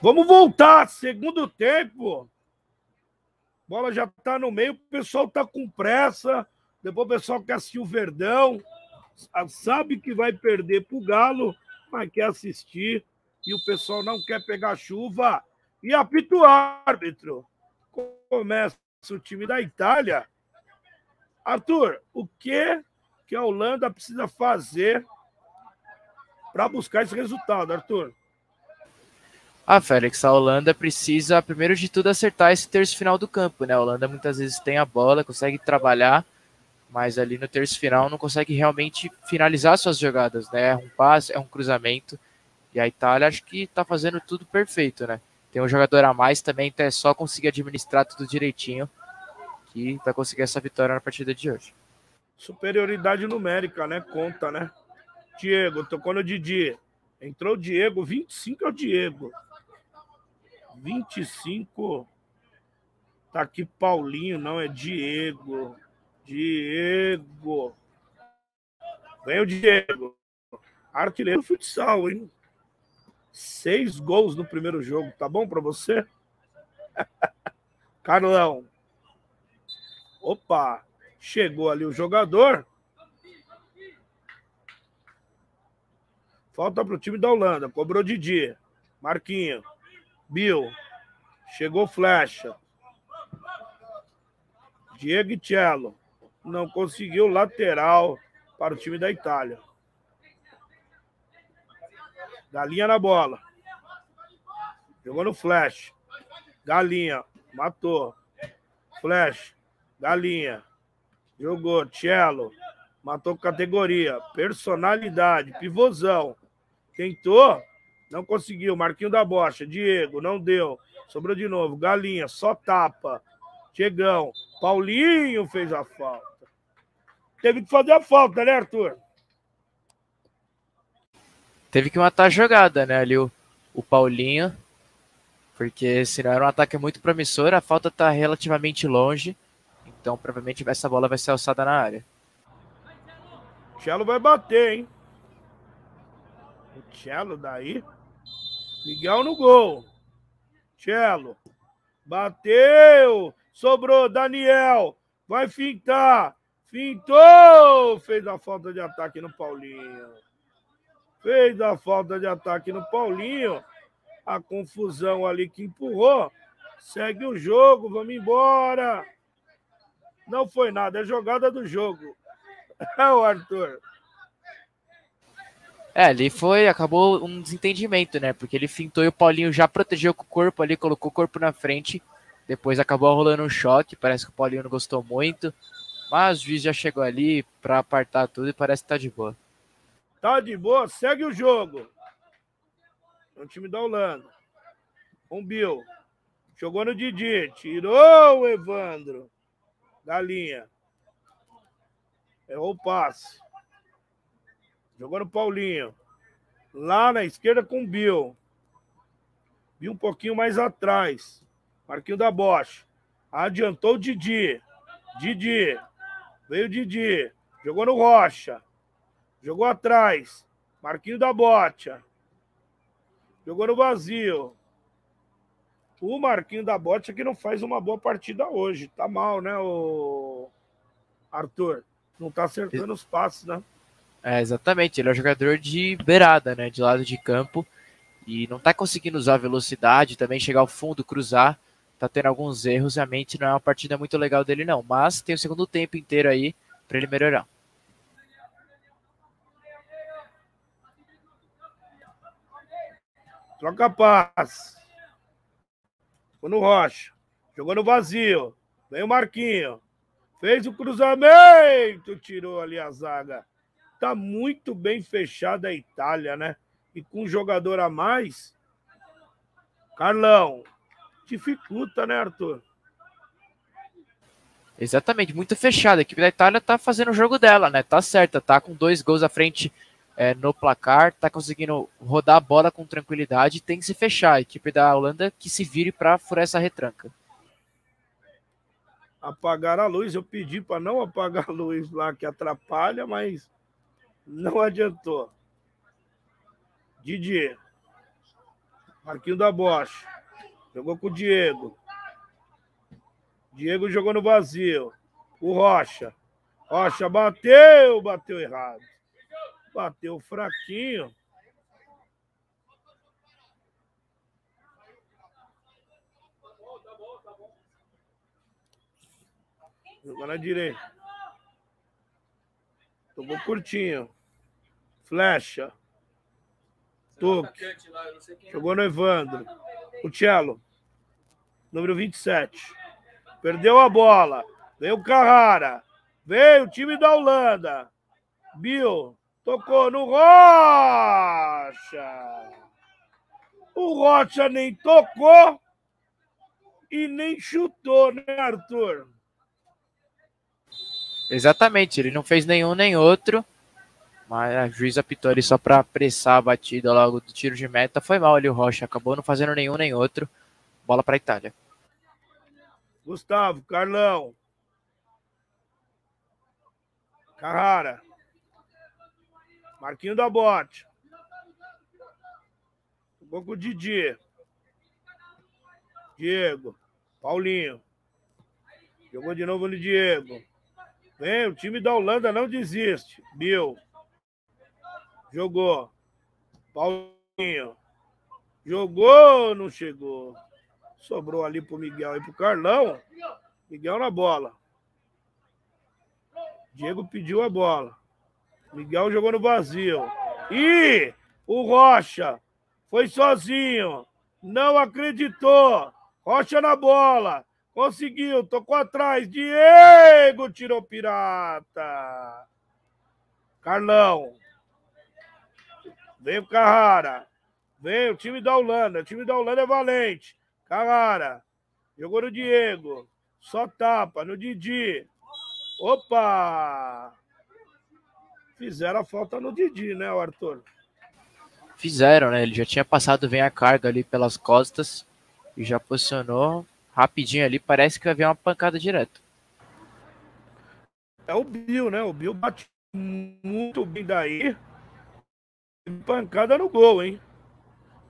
Vamos voltar, segundo tempo. Bola já tá no meio, o pessoal tá com pressa. Depois o pessoal quer assistir o Verdão. Sabe que vai perder pro Galo, mas quer assistir. E o pessoal não quer pegar chuva. E apita o árbitro. Começa o time da Itália. Arthur, o que que a Holanda precisa fazer para buscar esse resultado, Arthur? Ah, Félix, a Holanda precisa, primeiro de tudo, acertar esse terço final do campo, né? A Holanda muitas vezes tem a bola, consegue trabalhar, mas ali no terço final não consegue realmente finalizar suas jogadas, né? É um passe, é um cruzamento. E a Itália acho que tá fazendo tudo perfeito, né? Tem um jogador a mais também, então é só conseguir administrar tudo direitinho que vai conseguir essa vitória na partida de hoje. Superioridade numérica, né? Conta, né? Diego, tocou no Didi. Entrou o Diego, 25 é o Diego. 25. Tá aqui Paulinho, não, é Diego. Diego. Vem o Diego. Artilheiro futsal, hein? Seis gols no primeiro jogo. Tá bom para você? Carlão. Opa. Chegou ali o jogador. Falta para o time da Holanda. Cobrou Didi. Marquinho. Bill. Chegou Flecha. Diego Cello. Não conseguiu lateral para o time da Itália. Galinha na bola. Jogou no flash. Galinha. Matou. Flash. Galinha. Jogou. Cello. Matou categoria. Personalidade. Pivôzão. Tentou. Não conseguiu. Marquinho da Bocha. Diego, não deu. Sobrou de novo. Galinha, só tapa. Chegão. Paulinho fez a falta. Teve que fazer a falta, né, Arthur? Teve que matar a jogada, né? Ali o, o Paulinho. Porque senão era um ataque muito promissor. A falta tá relativamente longe. Então provavelmente essa bola vai ser alçada na área. Chelo vai bater, hein? O Chelo daí. Miguel no gol. Cello. Bateu. Sobrou. Daniel. Vai fintar. Fintou. Fez a falta de ataque no Paulinho. Fez a falta de ataque no Paulinho. A confusão ali que empurrou. Segue o jogo. Vamos embora. Não foi nada. É jogada do jogo. É o Arthur. É, ali foi, acabou um desentendimento, né? Porque ele fintou e o Paulinho já protegeu com o corpo ali, colocou o corpo na frente. Depois acabou rolando um choque. Parece que o Paulinho não gostou muito. Mas o juiz já chegou ali para apartar tudo e parece que tá de boa. Tá de boa, segue o jogo. É o time da Holanda. Um Bill. Jogou no Didi. Tirou o Evandro. Galinha. Errou o passe. Jogou no Paulinho. Lá na esquerda com o Bill. Bill um pouquinho mais atrás. Marquinho da Bosch. Adiantou o Didi. Didi. Veio o Didi. Jogou no Rocha. Jogou atrás. Marquinho da Bocha. Jogou no vazio. O Marquinho da Bocha que não faz uma boa partida hoje. Tá mal, né, o Arthur? Não tá acertando os passos, né? É, exatamente, ele é um jogador de beirada, né, de lado de campo, e não tá conseguindo usar a velocidade, também chegar ao fundo, cruzar, tá tendo alguns erros, realmente não é uma partida muito legal dele não, mas tem o segundo tempo inteiro aí para ele melhorar. Troca paz. Ficou no Rocha. Jogou no vazio. Vem o Marquinho. Fez o cruzamento. Tirou ali a zaga. Tá muito bem fechada a Itália, né? E com um jogador a mais. Carlão, dificulta, né, Arthur? Exatamente, muito fechada. A equipe da Itália tá fazendo o jogo dela, né? Tá certa, tá com dois gols à frente é, no placar, tá conseguindo rodar a bola com tranquilidade, tem que se fechar. A equipe da Holanda que se vire para furar essa retranca. Apagar a luz, eu pedi para não apagar a luz lá que atrapalha, mas não adiantou. Didi. Marquinho da Bocha. Jogou com o Diego. Diego jogou no vazio. O Rocha. Rocha bateu, bateu errado. Bateu fraquinho. Jogou na direita. Tocou curtinho. Flecha. Toque. Jogou no Evandro. O Cello. Número 27. Perdeu a bola. Veio o Carrara. Veio o time da Holanda. Bill. Tocou no Rocha. O Rocha nem tocou e nem chutou, né, Arthur? Exatamente, ele não fez nenhum nem outro. Mas a juíza apitou ali só para apressar a batida logo do tiro de meta. Foi mal ali o Rocha, acabou não fazendo nenhum nem outro. Bola para a Itália. Gustavo, Carlão. Carrara. Marquinho da Bote. Jogou com o Didi. Diego. Paulinho. Jogou de novo no Diego. Vem, o time da Holanda não desiste. Bill. Jogou. Paulinho. Jogou, não chegou. Sobrou ali pro Miguel e pro Carlão. Miguel na bola. Diego pediu a bola. Miguel jogou no vazio. E o Rocha foi sozinho. Não acreditou. Rocha na bola. Conseguiu, tocou atrás. Diego tirou pirata. Carlão. Vem o Carrara. Vem o time da Holanda. O time da Holanda é valente. Carrara. Jogou no Diego. Só tapa no Didi. Opa! Fizeram a falta no Didi, né, Arthur? Fizeram, né? Ele já tinha passado bem a carga ali pelas costas e já posicionou rapidinho ali. Parece que vai vir uma pancada direto. É o Bill, né? O Bill bate muito bem daí. Pancada no gol, hein?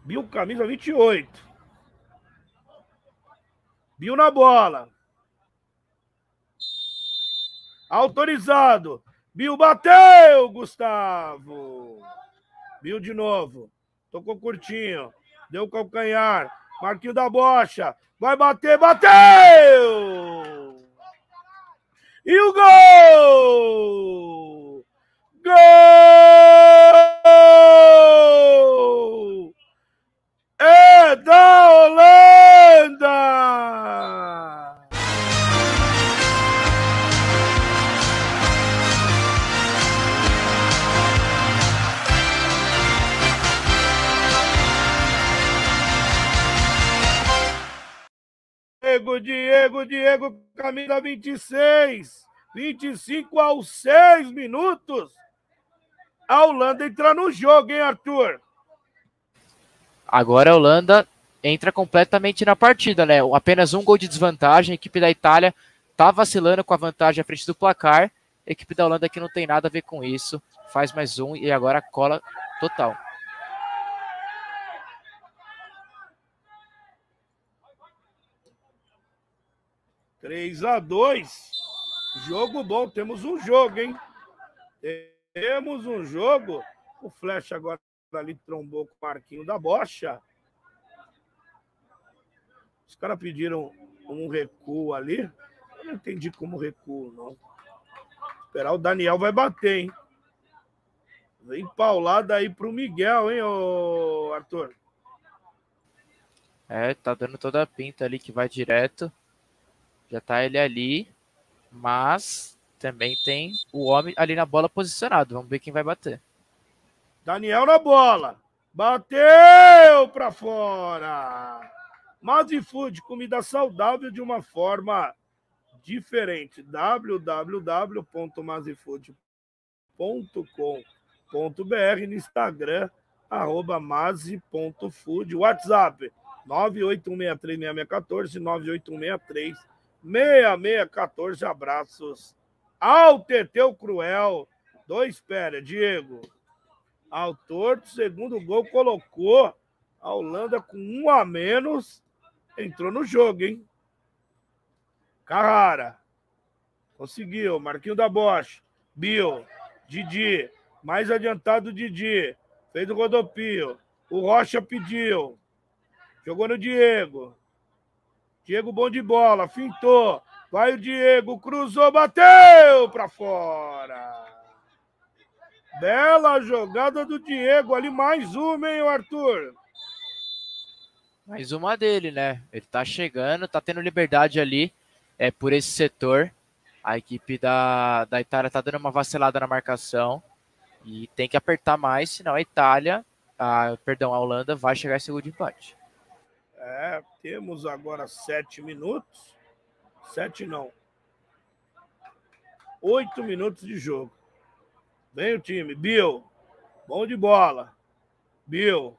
Bill, camisa 28. Bill na bola. Autorizado. Bill bateu, Gustavo. Bill de novo. Tocou curtinho. Deu calcanhar. Marquinho da bocha. Vai bater, bateu! E o gol! Gol! É da Holanda! Diego, Diego, Diego, camisa 26. 25 aos 6 minutos. A Holanda entra no jogo, hein, Arthur? Agora a Holanda entra completamente na partida, né? Apenas um gol de desvantagem. A equipe da Itália tá vacilando com a vantagem à frente do placar. A equipe da Holanda aqui não tem nada a ver com isso. Faz mais um e agora cola total. 3 a 2 Jogo bom, temos um jogo, hein? Temos um jogo. O Flash agora ali trombou com o Marquinho da Bocha. Os caras pediram um recuo ali. Eu não entendi como recuo, não. Esperar o Daniel vai bater, hein? Vem paulada aí pro Miguel, hein, ô Arthur? É, tá dando toda a pinta ali que vai direto. Já tá ele ali, mas também tem o homem ali na bola posicionado. Vamos ver quem vai bater. Daniel na bola. Bateu para fora. Mazifood, comida saudável de uma forma diferente. www.mazifood.com.br no Instagram, arroba mazi.food. WhatsApp 981636614, 98163 6614. Abraços ao Teteu Cruel. Dois pera, Diego. Autor do segundo gol colocou A Holanda com um a menos entrou no jogo, hein? Carrara. Conseguiu. Marquinho da Bosch. Bill. Didi. Mais adiantado Didi. Fez o rodopio. O Rocha pediu. Jogou no Diego. Diego bom de bola. Fintou. Vai o Diego. Cruzou. Bateu para fora. Bela jogada do Diego ali. Mais uma, hein, Arthur? Mais uma dele, né? Ele tá chegando, tá tendo liberdade ali é, por esse setor. A equipe da, da Itália tá dando uma vacilada na marcação e tem que apertar mais, senão a Itália, a, perdão, a Holanda vai chegar em segundo empate. É, temos agora sete minutos. Sete não. Oito minutos de jogo. Vem o time. Bill. Bom de bola. Bill.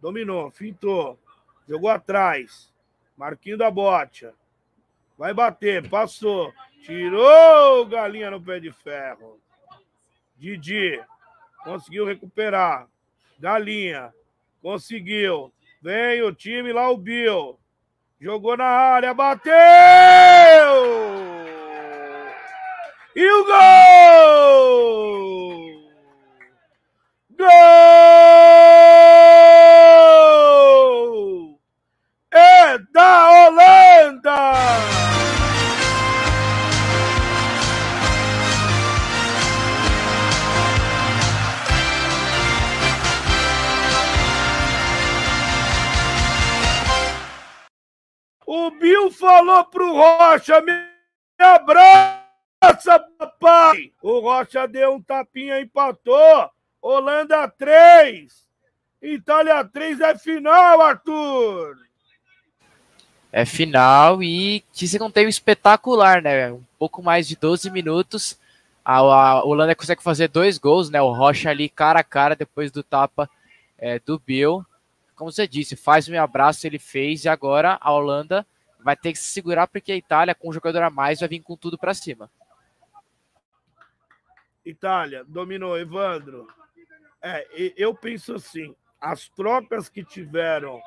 Dominou. Fintou. Jogou atrás. Marquinho da bote. Vai bater. Passou. Tirou galinha no pé de ferro. Didi. Conseguiu recuperar. Galinha. Conseguiu. Vem o time lá, o Bill. Jogou na área. Bateu! E o gol! Gol! Falou pro Rocha, me abraça, papai! O Rocha deu um tapinha, empatou. Holanda 3. Itália 3 é final, Arthur. É final e que se não teve espetacular, né? Um pouco mais de 12 minutos. A, a, Holanda consegue fazer dois gols, né? O Rocha ali cara a cara depois do tapa é, do Bill. Como você disse, faz um abraço, ele fez, e agora a Holanda vai ter que se segurar porque a Itália, com um jogador a mais, vai vir com tudo para cima. Itália, dominou, Evandro. É, eu penso assim, as trocas que tiveram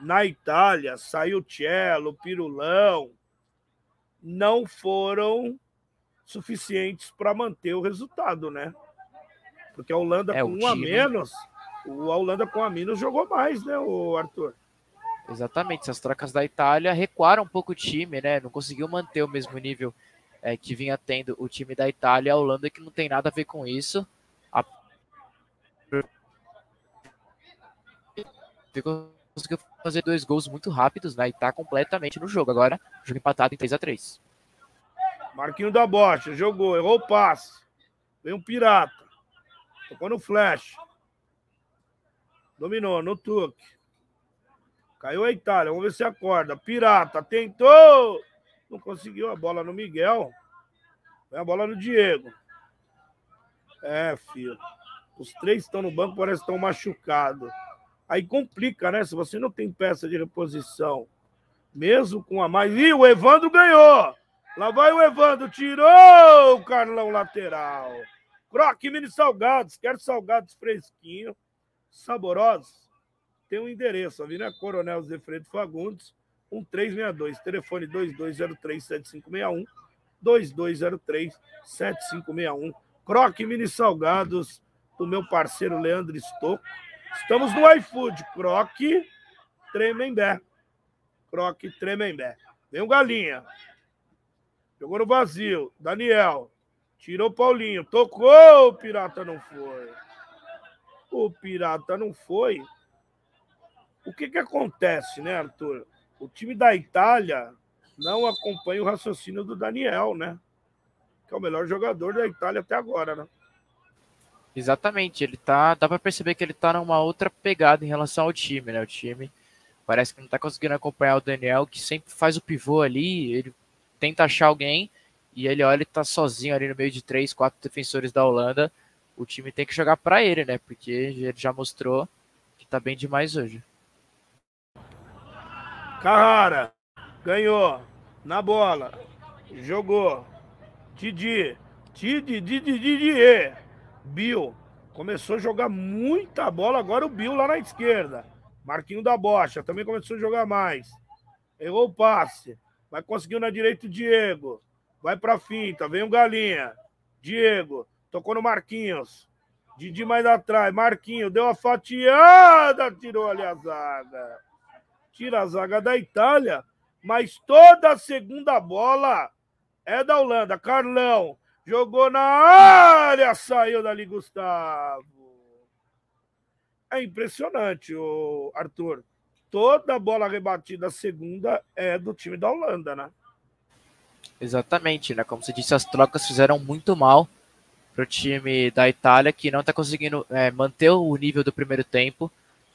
na Itália, saiu Cello, Pirulão, não foram suficientes para manter o resultado, né? Porque a Holanda é, com um time... a menos, o a Holanda com a menos jogou mais, né, o Arthur? Exatamente, essas trocas da Itália recuaram um pouco o time, né? Não conseguiu manter o mesmo nível é, que vinha tendo o time da Itália, a Holanda que não tem nada a ver com isso. A conseguiu fazer dois gols muito rápidos, né? E tá completamente no jogo. Agora, jogo empatado em 3 a 3 Marquinho da Bocha, jogou, errou o passe. Vem um pirata. Tocou no flash. Dominou, no tuque. Caiu a Itália, vamos ver se acorda. Pirata, tentou! Não conseguiu a bola no Miguel. Vem a bola no Diego. É, filho. Os três estão no banco, parece que estão machucados. Aí complica, né? Se você não tem peça de reposição, mesmo com a mais. Ih, o Evandro ganhou! Lá vai o Evandro, tirou o Carlão lateral. Croque Mini Salgados, quero salgados fresquinhos, saborosos. Tem um endereço, Avenida Coronel Zé Freire Fagundes, 1362, telefone 2203-7561, 2203-7561. Croque Mini Salgados, do meu parceiro Leandro Estocco. Estamos no iFood. Croque Tremembé. Croque Tremembé. Vem o Galinha. Jogou no vazio. Daniel. Tirou Paulinho. Tocou. O Pirata não foi. O Pirata não foi. O que que acontece, né, Arthur? O time da Itália não acompanha o raciocínio do Daniel, né? Que é o melhor jogador da Itália até agora, né? Exatamente, ele tá. Dá para perceber que ele tá numa outra pegada em relação ao time, né? O time parece que não tá conseguindo acompanhar o Daniel, que sempre faz o pivô ali, ele tenta achar alguém e ele olha, ele tá sozinho ali no meio de três, quatro defensores da Holanda. O time tem que jogar para ele, né? Porque ele já mostrou que tá bem demais hoje. Carrara ganhou na bola, jogou. Didi, Didi, Didi, Didi. Bill começou a jogar muita bola, agora o Bill lá na esquerda. Marquinho da Bocha, também começou a jogar mais. Errou o passe. Vai conseguiu na direita o Diego. Vai pra finta, vem o Galinha. Diego, tocou no Marquinhos. Didi mais atrás, Marquinhos, deu a fatiada, tirou ali a zaga. Tira a zaga da Itália, mas toda a segunda bola é da Holanda. Carlão, jogou na área, saiu dali Gustavo. É impressionante, o Arthur. Toda bola rebatida segunda é do time da Holanda, né? Exatamente, né? Como você disse, as trocas fizeram muito mal para o time da Itália, que não está conseguindo é, manter o nível do primeiro tempo.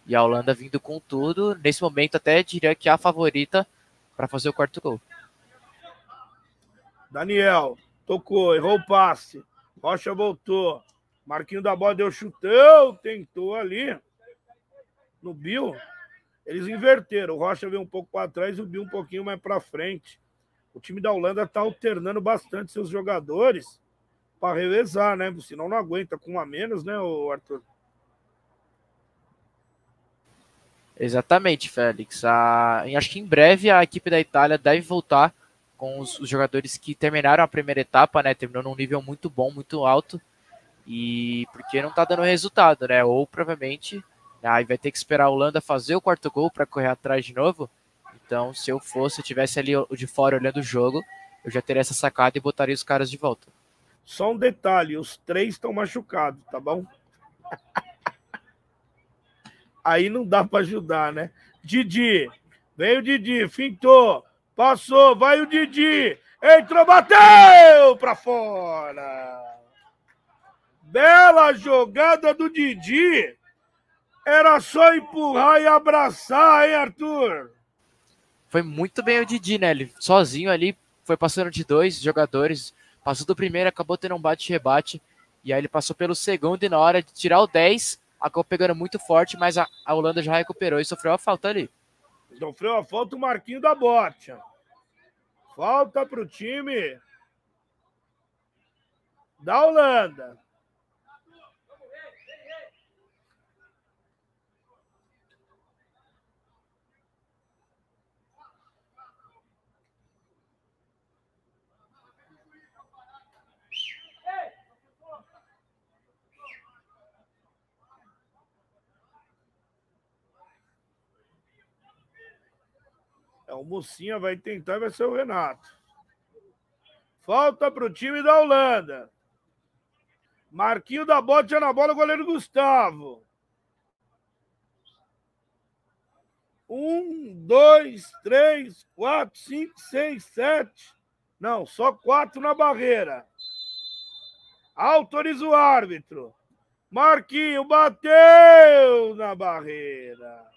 E a Holanda vindo com tudo. Nesse momento, até diria que é a favorita para fazer o quarto gol. Daniel tocou, errou o passe. Rocha voltou. Marquinho da bola deu chutão, tentou ali no Bill. Eles inverteram. O Rocha veio um pouco para trás e o Bill um pouquinho mais para frente. O time da Holanda está alternando bastante seus jogadores para revezar, né? Senão não aguenta com um a menos, né, Arthur? Exatamente, Félix. Acho que em breve a equipe da Itália deve voltar com os, os jogadores que terminaram a primeira etapa, né? Terminou num nível muito bom, muito alto. E porque não tá dando resultado, né? Ou provavelmente aí vai ter que esperar a Holanda fazer o quarto gol para correr atrás de novo. Então, se eu fosse, eu tivesse ali de fora olhando o jogo, eu já teria essa sacada e botaria os caras de volta. Só um detalhe: os três estão machucados, tá bom? Aí não dá para ajudar, né? Didi, veio o Didi, fintou, passou, vai o Didi, entrou, bateu para fora. Bela jogada do Didi. Era só empurrar e abraçar, hein, Arthur? Foi muito bem o Didi, né? Ele sozinho ali foi passando de dois jogadores, Passou do primeiro, acabou tendo um bate-rebate. E aí ele passou pelo segundo e na hora de tirar o 10, acabou pegando muito forte, mas a, a Holanda já recuperou e sofreu a falta ali. Sofreu a falta o Marquinho da Bote. Falta para o time da Holanda. É, o Mocinha vai tentar, vai ser o Renato. Falta para o time da Holanda. Marquinho da bote na bola, goleiro Gustavo. Um, dois, três, quatro, cinco, seis, sete. Não, só quatro na barreira. Autoriza o árbitro. Marquinho bateu na barreira.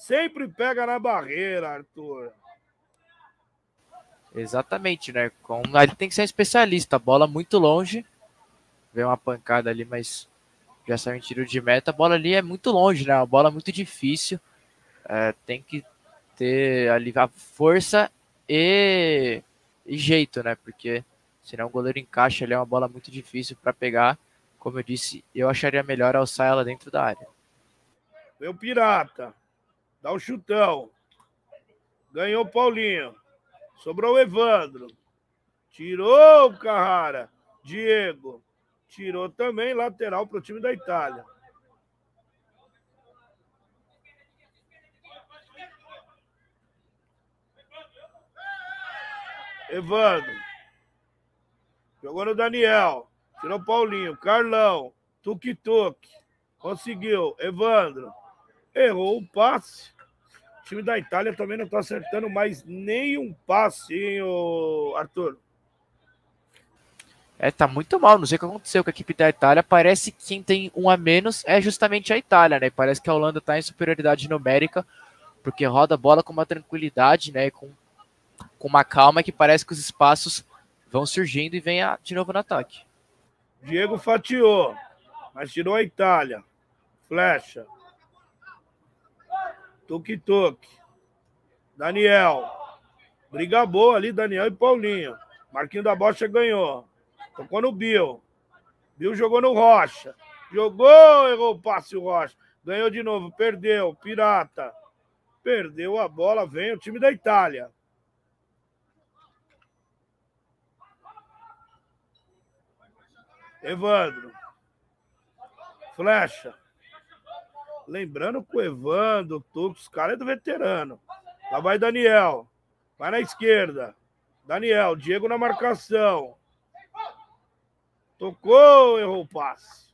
Sempre pega na barreira, Arthur. Exatamente, né? Com... Ele tem que ser um especialista. Bola muito longe. Vê uma pancada ali, mas já saiu em tiro de meta. A bola ali é muito longe, né? Uma bola muito difícil. É, tem que ter ali a força e... e, jeito, né? Porque senão o goleiro encaixa ali, é uma bola muito difícil para pegar. Como eu disse, eu acharia melhor alçar ela dentro da área. Meu pirata. Dá um chutão. Ganhou o Paulinho. Sobrou o Evandro. Tirou o Carrara. Diego. Tirou também lateral para o time da Itália. Evandro. Jogou no Daniel. Tirou Paulinho. Carlão. Tuk-tuk. Conseguiu. Evandro errou o passe. O time da Itália também não está acertando mais nenhum passe, hein, Arthur? É, tá muito mal. Não sei o que aconteceu com a equipe da Itália. Parece que quem tem um a menos é justamente a Itália, né? Parece que a Holanda está em superioridade numérica, porque roda a bola com uma tranquilidade, né? Com, com uma calma que parece que os espaços vão surgindo e vem a, de novo no ataque. Diego fatiou, mas tirou a Itália. Flecha. Tuk-tuk. Daniel. Briga boa ali, Daniel e Paulinho. Marquinho da Bocha ganhou. Tocou no Bill. Bill jogou no Rocha. Jogou, errou o passe o Rocha. Ganhou de novo, perdeu. Pirata. Perdeu a bola, vem o time da Itália. Evandro. Flecha. Lembrando que o Evandro, o Tux, o cara é do veterano. Lá vai Daniel. Vai na esquerda. Daniel, Diego na marcação. Tocou, errou o passe.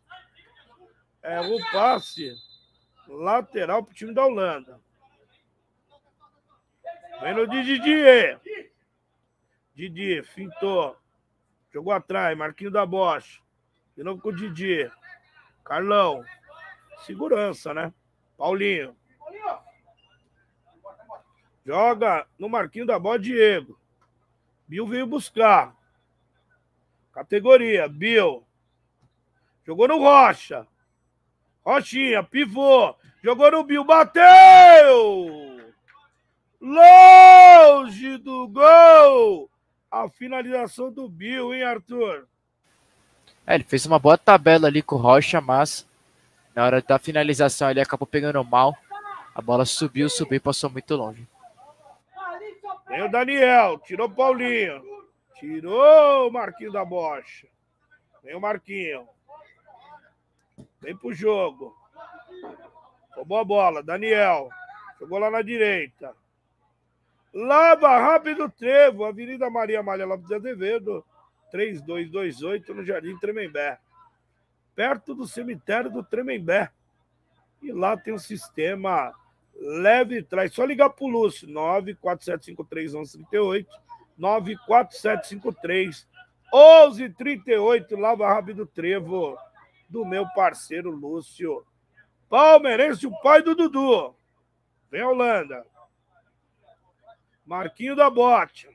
Errou o passe. Lateral pro time da Holanda. Vem no Didier. Didier, fintou. Jogou atrás, Marquinho da Bosch. De novo com o Didier. Carlão. Segurança, né? Paulinho. Joga no Marquinho da Bosch, Diego. Bill veio buscar. Categoria, Bill. Jogou no Rocha. Rochinha, pivô. Jogou no Bill, bateu! Longe do gol! A finalização do Bill, hein, Arthur? É, ele fez uma boa tabela ali com o Rocha, mas na hora da finalização ele acabou pegando mal. A bola subiu, subiu e passou muito longe. Vem o Daniel, tirou o Paulinho. Tirou o Marquinho da Bocha. Vem o Marquinho. Vem pro jogo. Tomou a bola, Daniel. Jogou lá na direita. Lava rápido Trevo, Avenida Maria Malha Lopes de Azevedo, 3228, no Jardim Tremembé. Perto do cemitério do Tremembé. E lá tem um sistema leve traz. Só ligar pro Lúcio, 947531138, 94753 1138, Lava Rápido Trevo, do meu parceiro Lúcio. Palmeirense, o pai do Dudu. Vem Holanda. Marquinho da Bote.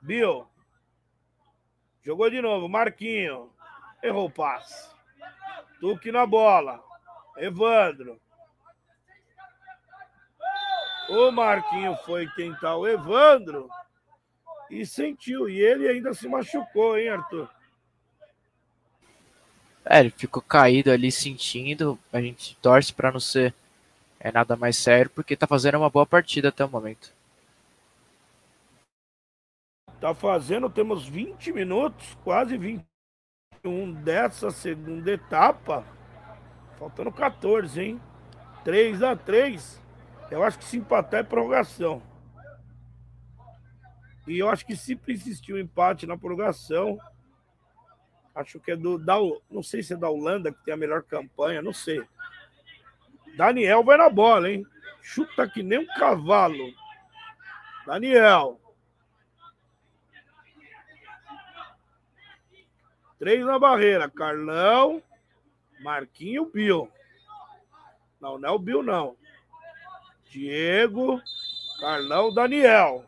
Bill. Jogou de novo. Marquinho. Errou o passe. Tuque na bola. Evandro. O Marquinho foi tentar o Evandro e sentiu. E ele ainda se machucou, hein, Arthur? É, ele ficou caído ali sentindo. A gente torce para não ser é nada mais sério, porque tá fazendo uma boa partida até o momento. Tá fazendo, temos 20 minutos, quase 21 dessa segunda etapa. Faltando 14, hein? 3 a 3 Eu acho que se empatar é prorrogação. E eu acho que se persistir o um empate na prorrogação, acho que é do da, não sei se é da Holanda que tem a melhor campanha, não sei. Daniel vai na bola, hein? Chuta que nem um cavalo. Daniel. Três na barreira. Carlão, Marquinho, Bill. Não, não é o Bill, não. Diego, Carlão, Daniel.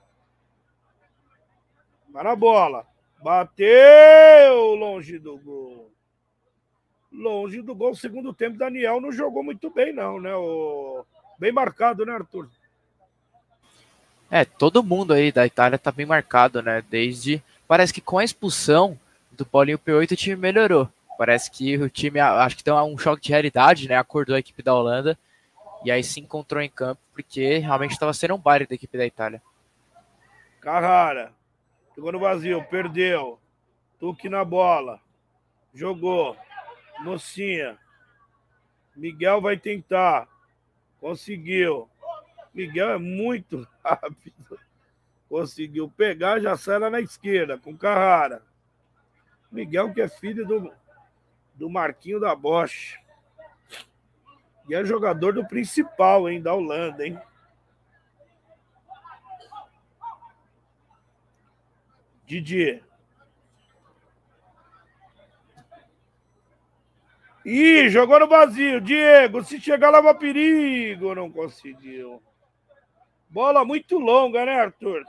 Vai na bola. Bateu longe do gol longe do gol. Segundo tempo, Daniel não jogou muito bem, não, né? O... Bem marcado, né, Arthur? É, todo mundo aí da Itália tá bem marcado, né? Desde. Parece que com a expulsão do Paulinho P8 o time melhorou. Parece que o time, acho que tem um choque de realidade, né? Acordou a equipe da Holanda e aí se encontrou em campo, porque realmente estava sendo um baile da equipe da Itália. Carrara, jogou no vazio, perdeu. Tuque na bola, jogou, Mocinha. Miguel vai tentar. Conseguiu. Miguel é muito rápido. Conseguiu pegar, já sai lá na esquerda, com Carrara. Miguel, que é filho do, do Marquinho da Bosch. E é jogador do principal, hein, da Holanda, hein? Didier. Ih, jogou no vazio. Diego, se chegar, leva perigo. Não conseguiu. Bola muito longa, né, Arthur?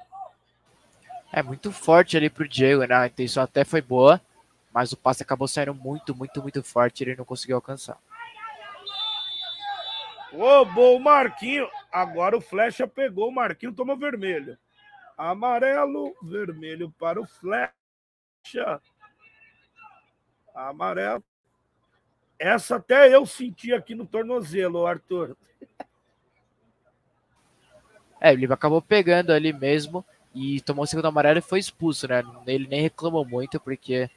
É muito forte ali pro Diego, né? A intenção até foi boa, mas o passe acabou saindo muito, muito, muito forte e ele não conseguiu alcançar. Ô, bom, Marquinho. Agora o Flecha pegou, o Marquinho tomou vermelho. Amarelo, vermelho para o Flecha. Amarelo. Essa até eu senti aqui no tornozelo, Arthur. É, ele acabou pegando ali mesmo e tomou o segundo amarelo e foi expulso, né? Ele nem reclamou muito, porque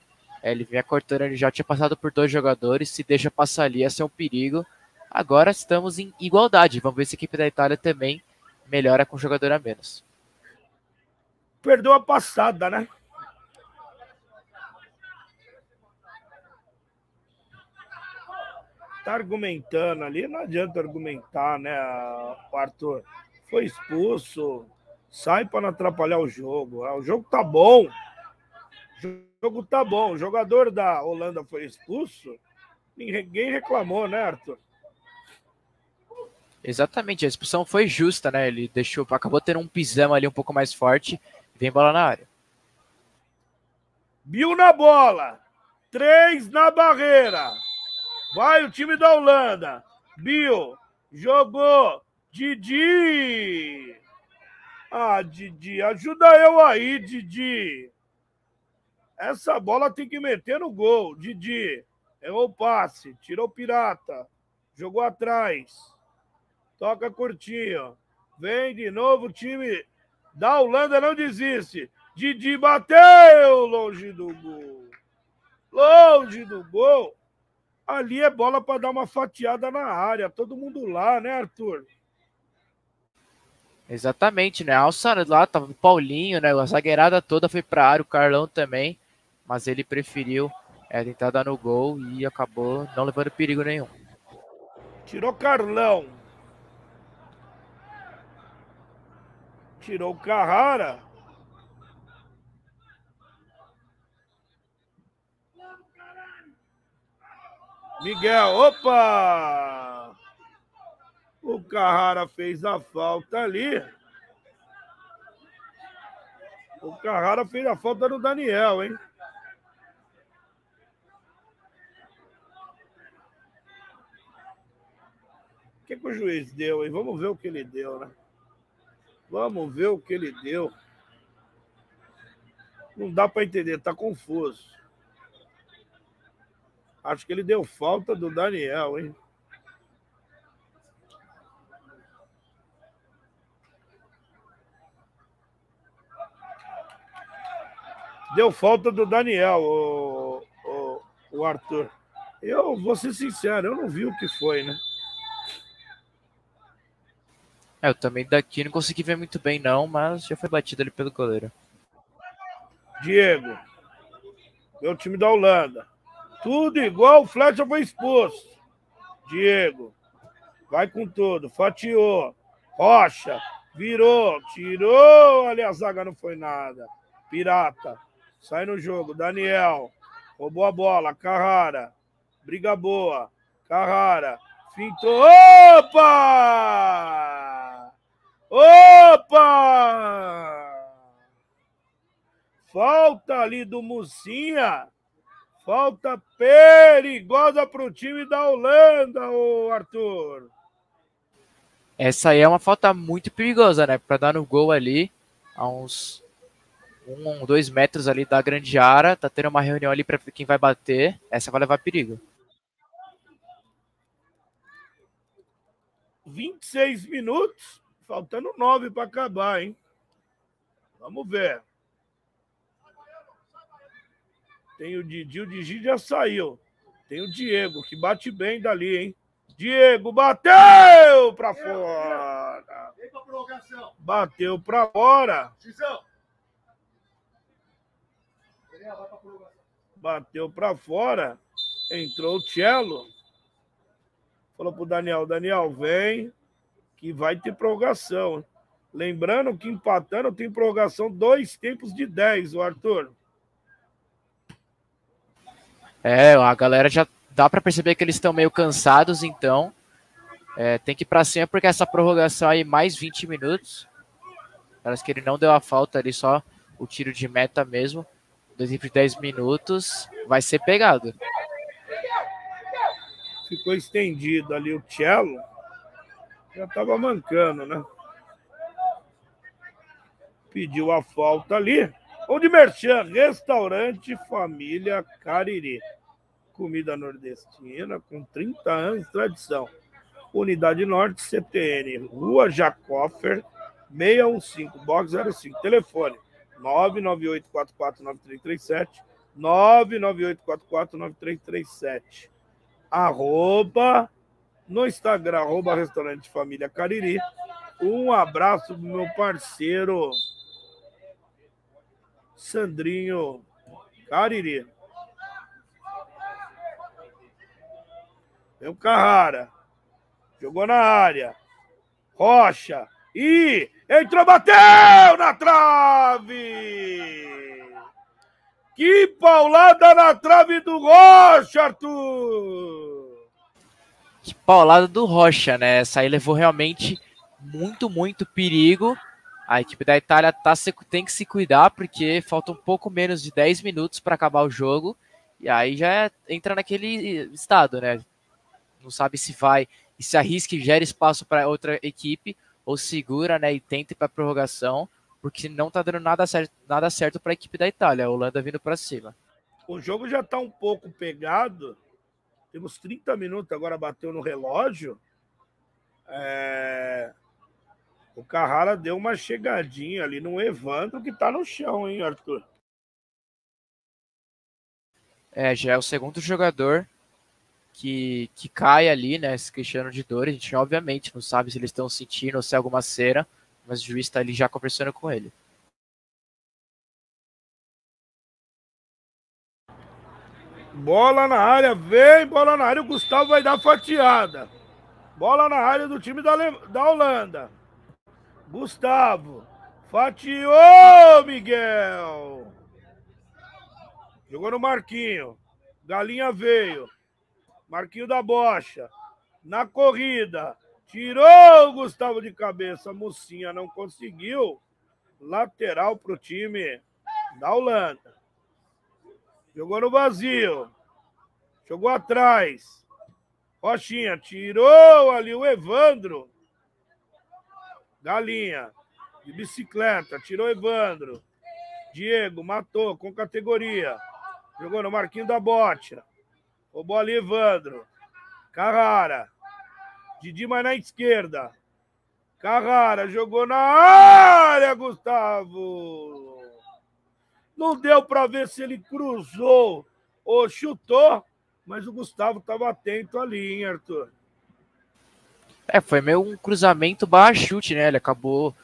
é, ele vinha cortando, ele já tinha passado por dois jogadores, se deixa passar ali, esse é um perigo. Agora estamos em igualdade. Vamos ver se a equipe da Itália também melhora com jogador a menos. Perdeu a passada, né? Tá argumentando ali, não adianta argumentar, né, Arthur? Foi expulso, sai para não atrapalhar o jogo. Ah, o jogo tá bom. O jogo tá bom. O jogador da Holanda foi expulso. Ninguém reclamou, né, Arthur? Exatamente, a expulsão foi justa, né? Ele deixou, acabou tendo um pisão ali um pouco mais forte. Vem bola na área. Bill na bola. Três na barreira. Vai o time da Holanda. Bill jogou. Didi. Ah, Didi, ajuda eu aí, Didi. Essa bola tem que meter no gol. Didi. Errou o passe. Tirou o pirata. Jogou atrás. Toca curtinho. Vem de novo o time da Holanda, não desiste. Didi bateu longe do gol. Longe do gol. Ali é bola para dar uma fatiada na área. Todo mundo lá, né, Arthur? Exatamente, né? Alça lá, tava o Paulinho, né? A zagueirada toda foi para área, o Carlão também. Mas ele preferiu é, tentar dar no gol e acabou não levando perigo nenhum. Tirou Carlão. Tirou Carrara. Miguel, opa! O Carrara fez a falta ali. O Carrara fez a falta no Daniel, hein? O que, que o juiz deu, hein? Vamos ver o que ele deu, né? Vamos ver o que ele deu. Não dá para entender, tá confuso. Acho que ele deu falta do Daniel, hein? Deu falta do Daniel, o, o, o Arthur. Eu vou ser sincero, eu não vi o que foi, né? É, eu também daqui não consegui ver muito bem, não, mas já foi batido ali pelo goleiro. Diego. Meu time da Holanda. Tudo igual, o Flecha foi expulso. Diego. Vai com tudo. Fatiou. Rocha. Virou. Tirou. Ali a zaga não foi nada. Pirata. Sai no jogo. Daniel. Roubou a bola. Carrara. Briga boa. Carrara. Fintou. Opa! Opa! Falta ali do Mucinha. Falta perigosa para o time da Holanda, o Arthur. Essa aí é uma falta muito perigosa, né? Para dar no gol ali, a uns um, dois metros ali da grande área. Tá tendo uma reunião ali para quem vai bater. Essa vai levar perigo. 26 minutos. Faltando nove para acabar, hein? Vamos ver. Tem o Didi, o Didi já saiu. Tem o Diego, que bate bem dali, hein? Diego bateu para fora. Bateu para fora. Bateu para fora. Entrou o Cello. Falou pro Daniel, Daniel, vem que vai ter prorrogação. Lembrando que empatando tem prorrogação dois tempos de 10, o Arthur. É, a galera já dá para perceber que eles estão meio cansados, então é, tem que ir para cima porque essa prorrogação aí mais 20 minutos. Parece que ele não deu a falta ali, só o tiro de meta mesmo. Dois tempos de 10 minutos, vai ser pegado. Ficou estendido ali o cello já estava mancando, né? Pediu a falta ali. Onde Merchan, restaurante Família Cariri. comida nordestina com 30 anos de tradição. Unidade Norte, CTN, Rua Jacoffer, 615, box 05. Telefone 998449337, 998449337. Arroba no Instagram, arroba Restaurante Família Cariri. Um abraço do meu parceiro Sandrinho Cariri. Tem o Carrara. Jogou na área. Rocha. E entrou, bateu na trave! Que paulada na trave do Rocha, Arthur! Que paulada do Rocha, né? Essa aí levou realmente muito, muito perigo. A equipe da Itália tá, tem que se cuidar, porque falta um pouco menos de 10 minutos para acabar o jogo. E aí já entra naquele estado, né? Não sabe se vai e se arrisca e gera espaço para outra equipe, ou segura né, e tenta ir para a prorrogação, porque não está dando nada certo, nada certo para a equipe da Itália. A Holanda vindo para cima. O jogo já está um pouco pegado. Temos 30 minutos, agora bateu no relógio. É... O Carrara deu uma chegadinha ali no Evandro, que está no chão, hein, Arthur? É, já é o segundo jogador que, que cai ali, né? Se queixando de dor. A gente obviamente não sabe se eles estão sentindo ou se é alguma cera, mas o juiz está ali já conversando com ele. Bola na área, vem bola na área. O Gustavo vai dar fatiada. Bola na área do time da, da Holanda. Gustavo. Fatiou, Miguel. Jogou no Marquinho. Galinha veio. Marquinho da Bocha. Na corrida. Tirou o Gustavo de cabeça. Mocinha não conseguiu. Lateral para o time da Holanda. Jogou no vazio. Jogou atrás. Rochinha tirou ali o Evandro. Galinha. De bicicleta. Tirou Evandro. Diego matou com categoria. Jogou no Marquinho da Bocha. Roubou ali Evandro. Carrara. Didi mais na esquerda. Carrara jogou na área, Gustavo. Não deu para ver se ele cruzou ou chutou, mas o Gustavo estava atento ali, hein, Arthur? É, foi meio um cruzamento barra chute, né? Ele acabou.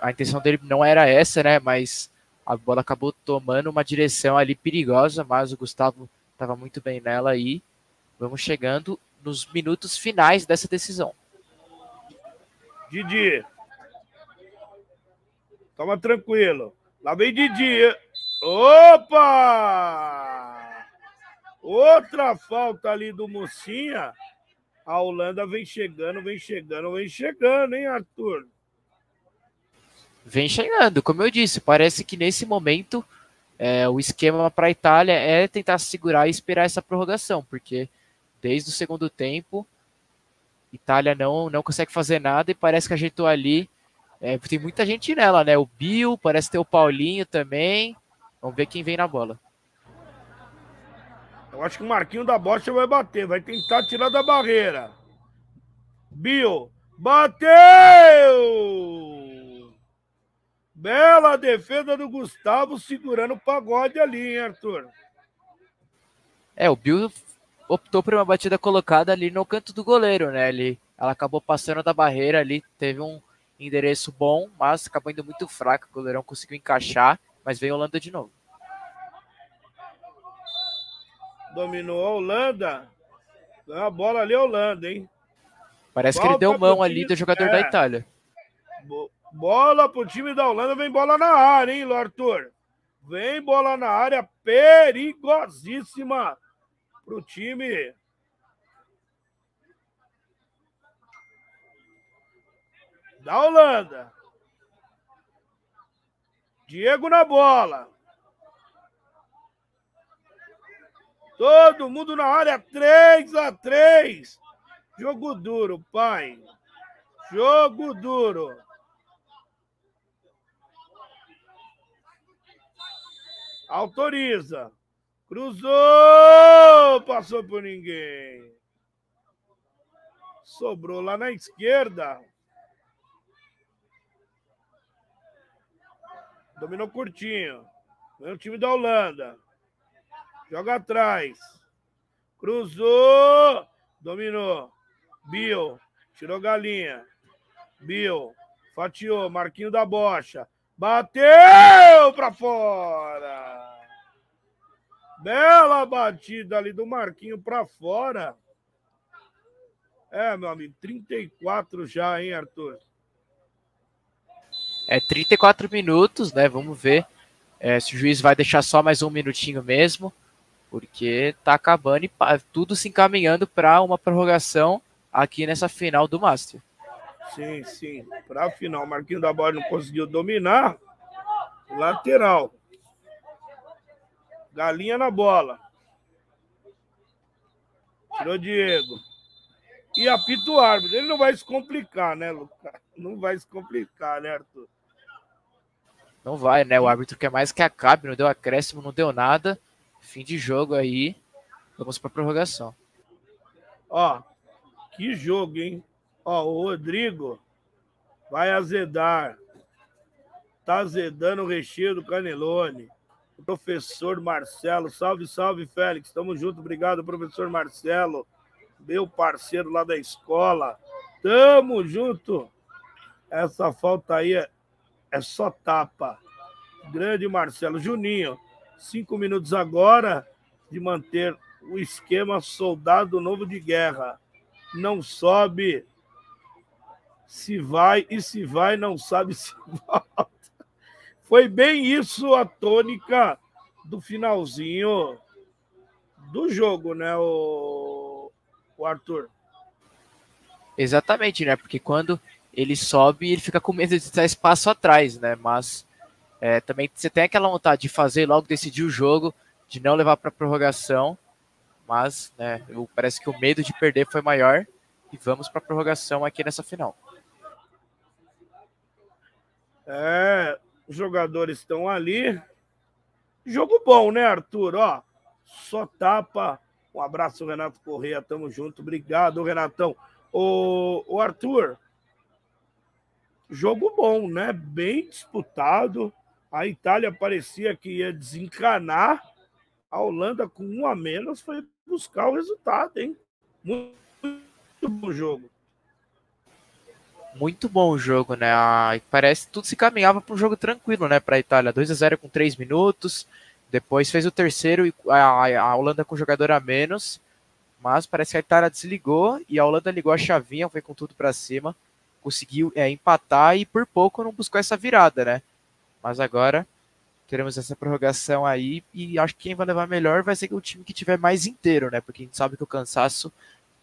A intenção dele não era essa, né? Mas a bola acabou tomando uma direção ali perigosa, mas o Gustavo estava muito bem nela aí. Vamos chegando nos minutos finais dessa decisão. Didi. Toma tranquilo. Lá vem Didi. Opa! Outra falta ali do Mocinha. A Holanda vem chegando, vem chegando, vem chegando, hein, Arthur? Vem chegando, como eu disse, parece que nesse momento é, o esquema para a Itália é tentar segurar e esperar essa prorrogação, porque desde o segundo tempo, Itália não, não consegue fazer nada e parece que ajeitou ali. É, tem muita gente nela, né? O Bill, parece ter o Paulinho também. Vamos ver quem vem na bola. Eu acho que o Marquinho da Bocha vai bater, vai tentar tirar da barreira. Bill, bateu! Bela defesa do Gustavo segurando o pagode ali, hein, Arthur? É, o Bill optou por uma batida colocada ali no canto do goleiro, né? Ele, ela acabou passando da barreira ali, teve um endereço bom, mas acabou indo muito fraco. O goleirão conseguiu encaixar, mas veio a Holanda de novo. Dominou a Holanda. A bola ali, a Holanda, hein? Parece Volta que ele deu mão ali do jogador é. da Itália. Bola pro time da Holanda, vem bola na área, hein, Arthur? Vem bola na área, perigosíssima pro time. Da Holanda. Diego na bola. Todo mundo na área, 3 a 3. Jogo duro, pai. Jogo duro. Autoriza. Cruzou! Passou por ninguém. Sobrou lá na esquerda. Dominou curtinho. Vem o time da Holanda. Joga atrás. Cruzou. Dominou. Bill. Tirou galinha. Bill. Fatiou. Marquinho da bocha. Bateu para fora. Bela batida ali do Marquinho para fora. É, meu amigo, 34 já, hein, Arthur? É 34 minutos, né? Vamos ver é, se o juiz vai deixar só mais um minutinho mesmo, porque tá acabando e tudo se encaminhando para uma prorrogação aqui nessa final do Master. Sim, sim. Para a final, Marquinho da Bola não conseguiu dominar. Lateral. Galinha na bola. Tirou Diego. E apita o árbitro. Ele não vai se complicar, né, Lucas? Não vai se complicar, né, Arthur? Não vai, né? O árbitro quer mais que acabe. Não deu acréscimo, não deu nada. Fim de jogo aí. Vamos para prorrogação. Ó, que jogo, hein? Ó, o Rodrigo vai azedar. Tá azedando o recheio do Canelone professor Marcelo. Salve, salve, Félix. Tamo junto. Obrigado, professor Marcelo, meu parceiro lá da escola. Tamo junto. Essa falta aí é, é só tapa. Grande Marcelo. Juninho, cinco minutos agora de manter o esquema soldado novo de guerra. Não sobe se vai e se vai, não sabe se volta. Foi bem isso a tônica do finalzinho do jogo, né, o, o Arthur? Exatamente, né? Porque quando ele sobe, ele fica com medo de estar espaço atrás, né? Mas é, também você tem aquela vontade de fazer logo decidir o jogo, de não levar para prorrogação, mas né, parece que o medo de perder foi maior e vamos para prorrogação aqui nessa final. É, os jogadores estão ali. Jogo bom, né, Arthur? Ó, só tapa. Um abraço, Renato Correia. Tamo junto. Obrigado, Renatão. O, o Arthur, jogo bom, né? Bem disputado. A Itália parecia que ia desencanar. A Holanda, com um a menos, foi buscar o resultado, hein? Muito, bom jogo muito bom o jogo, né? Ah, parece que tudo se caminhava para um jogo tranquilo, né? Para a Itália, 2 a 0 com 3 minutos. Depois fez o terceiro e a, a Holanda com jogador a menos. Mas parece que a Itália desligou e a Holanda ligou a chavinha, foi com tudo para cima, conseguiu é, empatar e por pouco não buscou essa virada, né? Mas agora teremos essa prorrogação aí e acho que quem vai levar melhor vai ser o time que tiver mais inteiro, né? Porque a gente sabe que o cansaço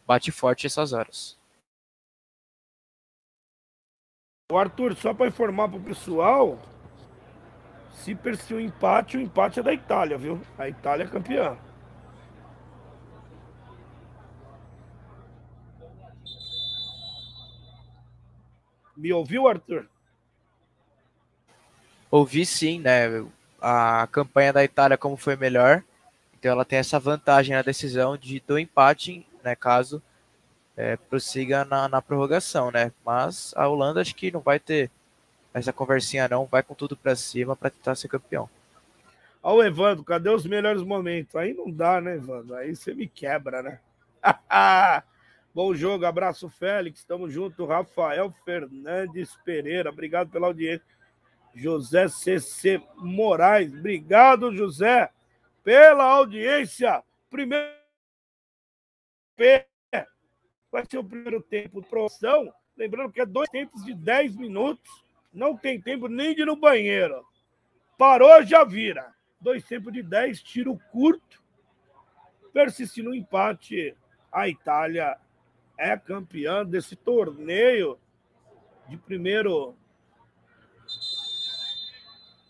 bate forte essas horas. O Arthur, só para informar para o pessoal, se persistir o empate, o empate é da Itália, viu? A Itália é campeã. Me ouviu, Arthur? Ouvi sim, né? A campanha da Itália como foi melhor, então ela tem essa vantagem na decisão de do empate, né? Caso é, prossiga na, na, prorrogação, né? Mas a Holanda acho que não vai ter essa conversinha não, vai com tudo para cima para tentar ser campeão. Ó o Evandro, cadê os melhores momentos? Aí não dá, né, Evandro? Aí você me quebra, né? Bom jogo, abraço Félix, tamo junto. Rafael Fernandes Pereira, obrigado pela audiência. José CC Moraes, obrigado, José, pela audiência. Primeiro vai ser o primeiro tempo de promoção. Lembrando que é dois tempos de 10 minutos. Não tem tempo nem de ir no banheiro. Parou, já vira. Dois tempos de 10, tiro curto. Persistindo o empate, a Itália é campeã desse torneio de primeiro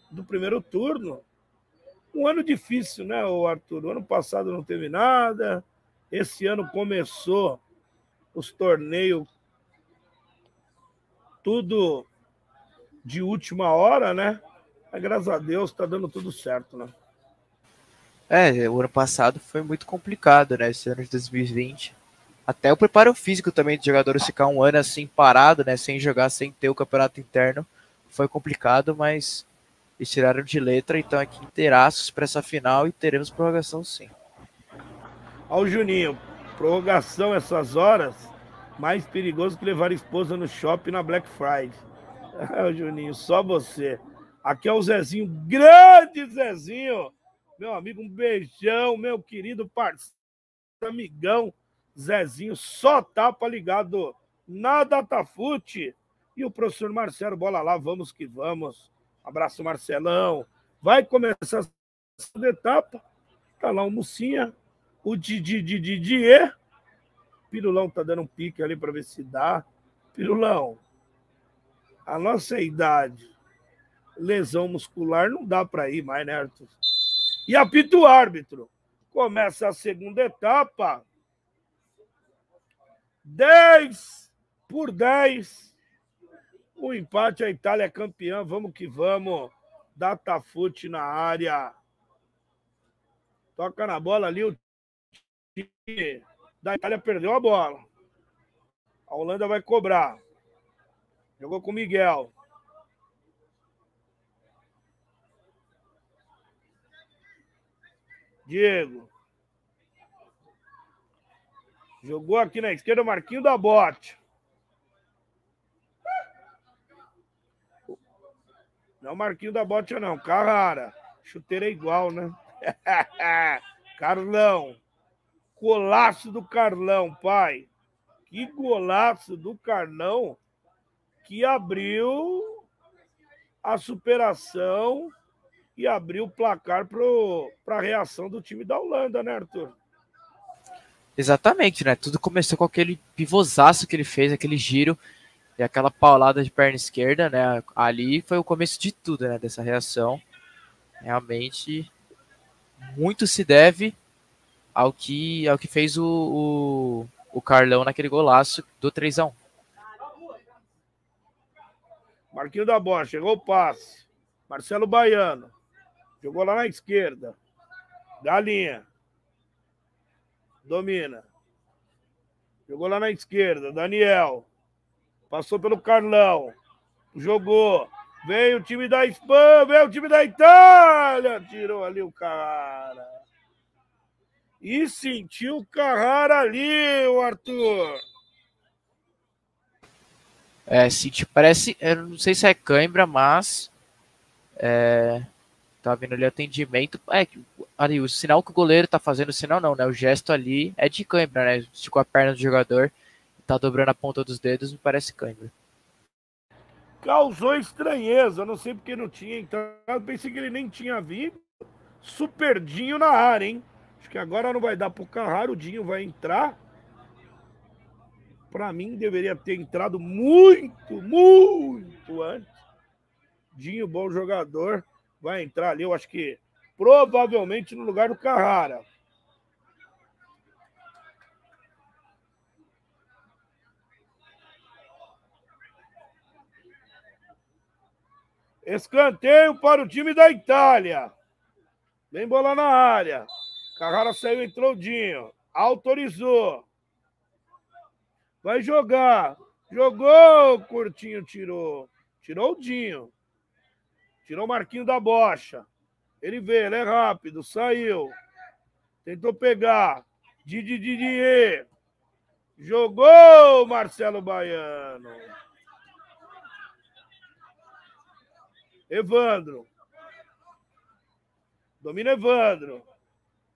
do primeiro turno. Um ano difícil, né, Arthur? O ano passado não teve nada. Esse ano começou os torneios tudo de última hora, né? Mas, graças a Deus está dando tudo certo, né? É, o ano passado foi muito complicado, né? Esse ano de 2020. Até o preparo físico também de jogadores ficar um ano assim parado, né? Sem jogar, sem ter o campeonato interno. Foi complicado, mas eles tiraram de letra, então aqui inteiraços para essa final e teremos prorrogação sim. Ó o Juninho, prorrogação essas horas, mais perigoso que levar esposa no shopping na Black Friday. Ah, Juninho, só você. Aqui é o Zezinho, grande Zezinho, meu amigo, um beijão, meu querido parceiro, amigão, Zezinho, só tapa ligado na Datafute. E o professor Marcelo, bola lá, vamos que vamos. Abraço, Marcelão. Vai começar a segunda etapa. Tá lá o Mucinha, o Didi Didier. Pirulão tá dando um pique ali para ver se dá. Pirulão, a nossa idade, lesão muscular, não dá para ir mais, né, Arthur? E apita o árbitro. Começa a segunda etapa. 10 por 10. O empate, a Itália é campeã. Vamos que vamos. Datafute na área. Toca na bola ali. O da Itália perdeu a bola. A Holanda vai cobrar. Jogou com o Miguel. Diego. Jogou aqui na esquerda o Marquinho da Bote. Não, Marquinho da Bote, não. Carrara. Chuteira é igual, né? Carlão. Golaço do Carlão, pai. Que golaço do Carlão que abriu a superação e abriu o placar para a reação do time da Holanda, né, Arthur? Exatamente, né? Tudo começou com aquele pivôzaço que ele fez, aquele giro e aquela paulada de perna esquerda, né? Ali foi o começo de tudo, né? Dessa reação. Realmente, muito se deve ao que, ao que fez o, o, o Carlão naquele golaço do 3 a 1 Marquinho da bola, chegou o passe. Marcelo Baiano. Jogou lá na esquerda. Galinha. Domina. Jogou lá na esquerda. Daniel. Passou pelo Carlão. Jogou. Veio o time da Espanha, veio o time da Itália. Tirou ali o cara. E sentiu o Carrara ali, o Arthur. É, senti, parece, eu não sei se é cãibra, mas é, tá vendo ali atendimento. É, ali, o sinal que o goleiro tá fazendo, o sinal não, né? O gesto ali é de cãibra, né? Esticou a perna do jogador, tá dobrando a ponta dos dedos, me parece cãibra. Causou estranheza, não sei porque não tinha entrado, pensei que ele nem tinha vindo. Superdinho na área, hein? Que agora não vai dar pro Carraro, o Dinho vai entrar. Para mim, deveria ter entrado muito, muito antes. Dinho, bom jogador, vai entrar ali, eu acho que provavelmente no lugar do Carrara. Escanteio para o time da Itália. Vem bola na área. Carrara saiu, entrou o Dinho. Autorizou. Vai jogar. Jogou, Curtinho tirou. Tirou o Dinho. Tirou o Marquinho da bocha. Ele veio, ele é rápido, saiu. Tentou pegar. Didi Didier. Jogou Marcelo Baiano. Evandro. Domina Evandro.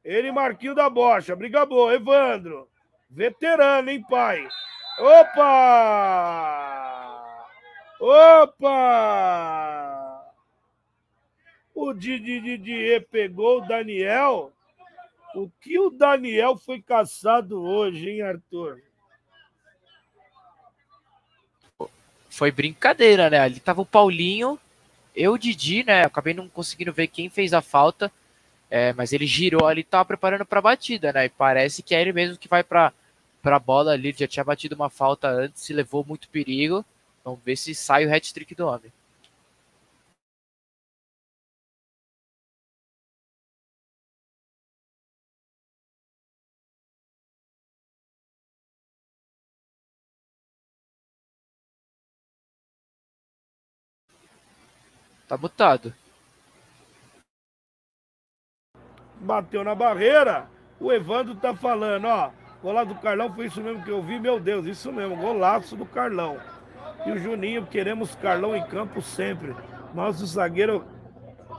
Ele Marquinho da bocha. Briga boa. Evandro. Veterano, hein, pai? Opa! Opa! O Didi Didier pegou o Daniel. O que o Daniel foi caçado hoje, hein, Arthur? Foi brincadeira, né? Ali tava o Paulinho, eu, o Didi, né? Acabei não conseguindo ver quem fez a falta. É, mas ele girou ali, estava preparando para a batida, né? E parece que é ele mesmo que vai para a bola ali. Já tinha batido uma falta antes se levou muito perigo. Vamos ver se sai o hat-trick do homem. Tá mutado. Bateu na barreira. O Evandro tá falando, ó. Golaço do Carlão foi isso mesmo que eu vi, meu Deus, isso mesmo, golaço do Carlão. E o Juninho, queremos Carlão em campo sempre. Nosso zagueiro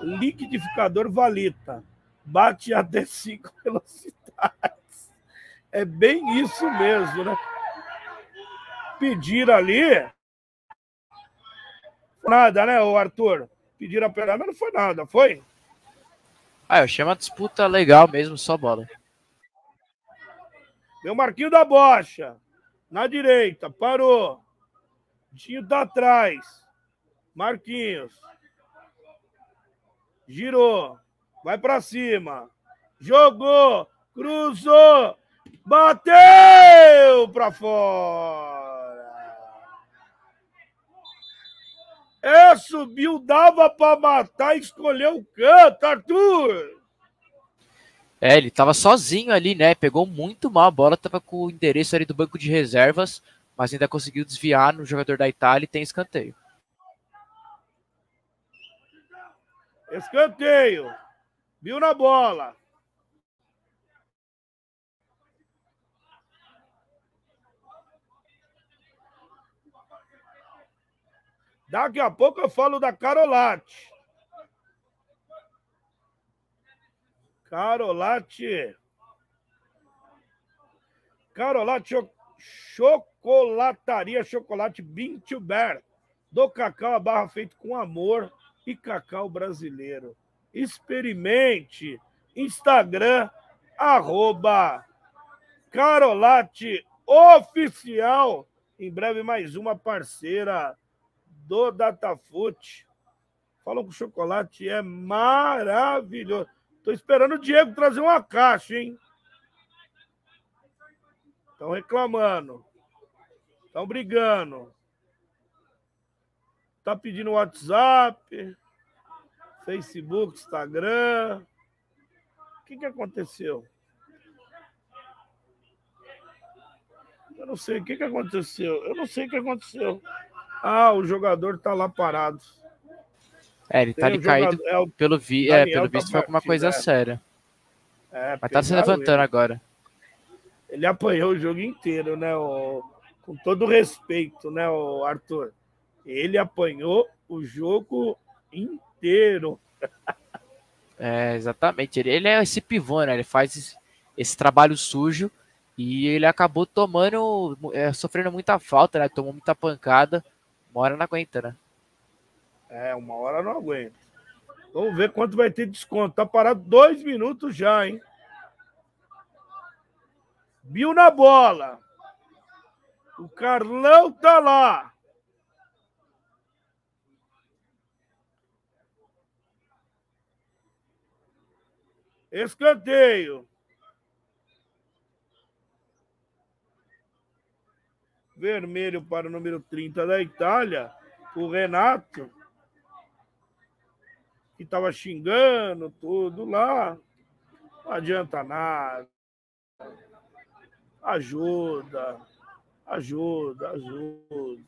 liquidificador valita. Bate até cinco velocidades. É bem isso mesmo, né? Pedir ali. Nada, né, o Arthur? Pediram a perna, mas não foi nada, foi? Ah, eu chamo a disputa legal mesmo, só bola. Meu Marquinho da Bocha. Na direita, parou. Dinho tá atrás. Marquinhos. Girou. Vai para cima. Jogou. Cruzou. Bateu para fora. É, subiu, dava para matar, escolheu o canto, Arthur. É, ele tava sozinho ali, né? Pegou muito mal a bola, tava com o endereço ali do banco de reservas, mas ainda conseguiu desviar no jogador da Itália e tem escanteio. Escanteio. Viu na bola. Daqui a pouco eu falo da Carolate. Carolate. Carolate Chocolataria Chocolate Bintuber. Do cacau a barra feito com amor e cacau brasileiro. Experimente. Instagram, arroba Carolate Oficial. Em breve mais uma parceira do Datafoot. Falam que o chocolate é maravilhoso. Tô esperando o Diego trazer uma caixa, hein? Estão reclamando. Estão brigando. Tá pedindo WhatsApp, Facebook, Instagram. O que, que aconteceu? Eu não sei o que, que aconteceu. Eu não sei o que aconteceu. Ah, o jogador tá lá parado. É, ele tá ali um caído. É, o pelo, vi, é, pelo tá visto foi alguma coisa é. séria. É, Mas tá se levantando ele. agora. Ele apanhou o jogo inteiro, né? O, com todo respeito, né, o Arthur? Ele apanhou o jogo inteiro. É, exatamente. Ele, ele é esse pivô, né? Ele faz esse, esse trabalho sujo e ele acabou tomando, é, sofrendo muita falta, né? Tomou muita pancada. Uma hora não aguenta, né? É, uma hora não aguenta. Vamos ver quanto vai ter desconto. Tá parado dois minutos já, hein? Bill na bola. O Carlão tá lá. Escanteio. Vermelho para o número 30 da Itália. O Renato. Que estava xingando tudo lá. Não adianta nada. Ajuda. Ajuda, ajuda.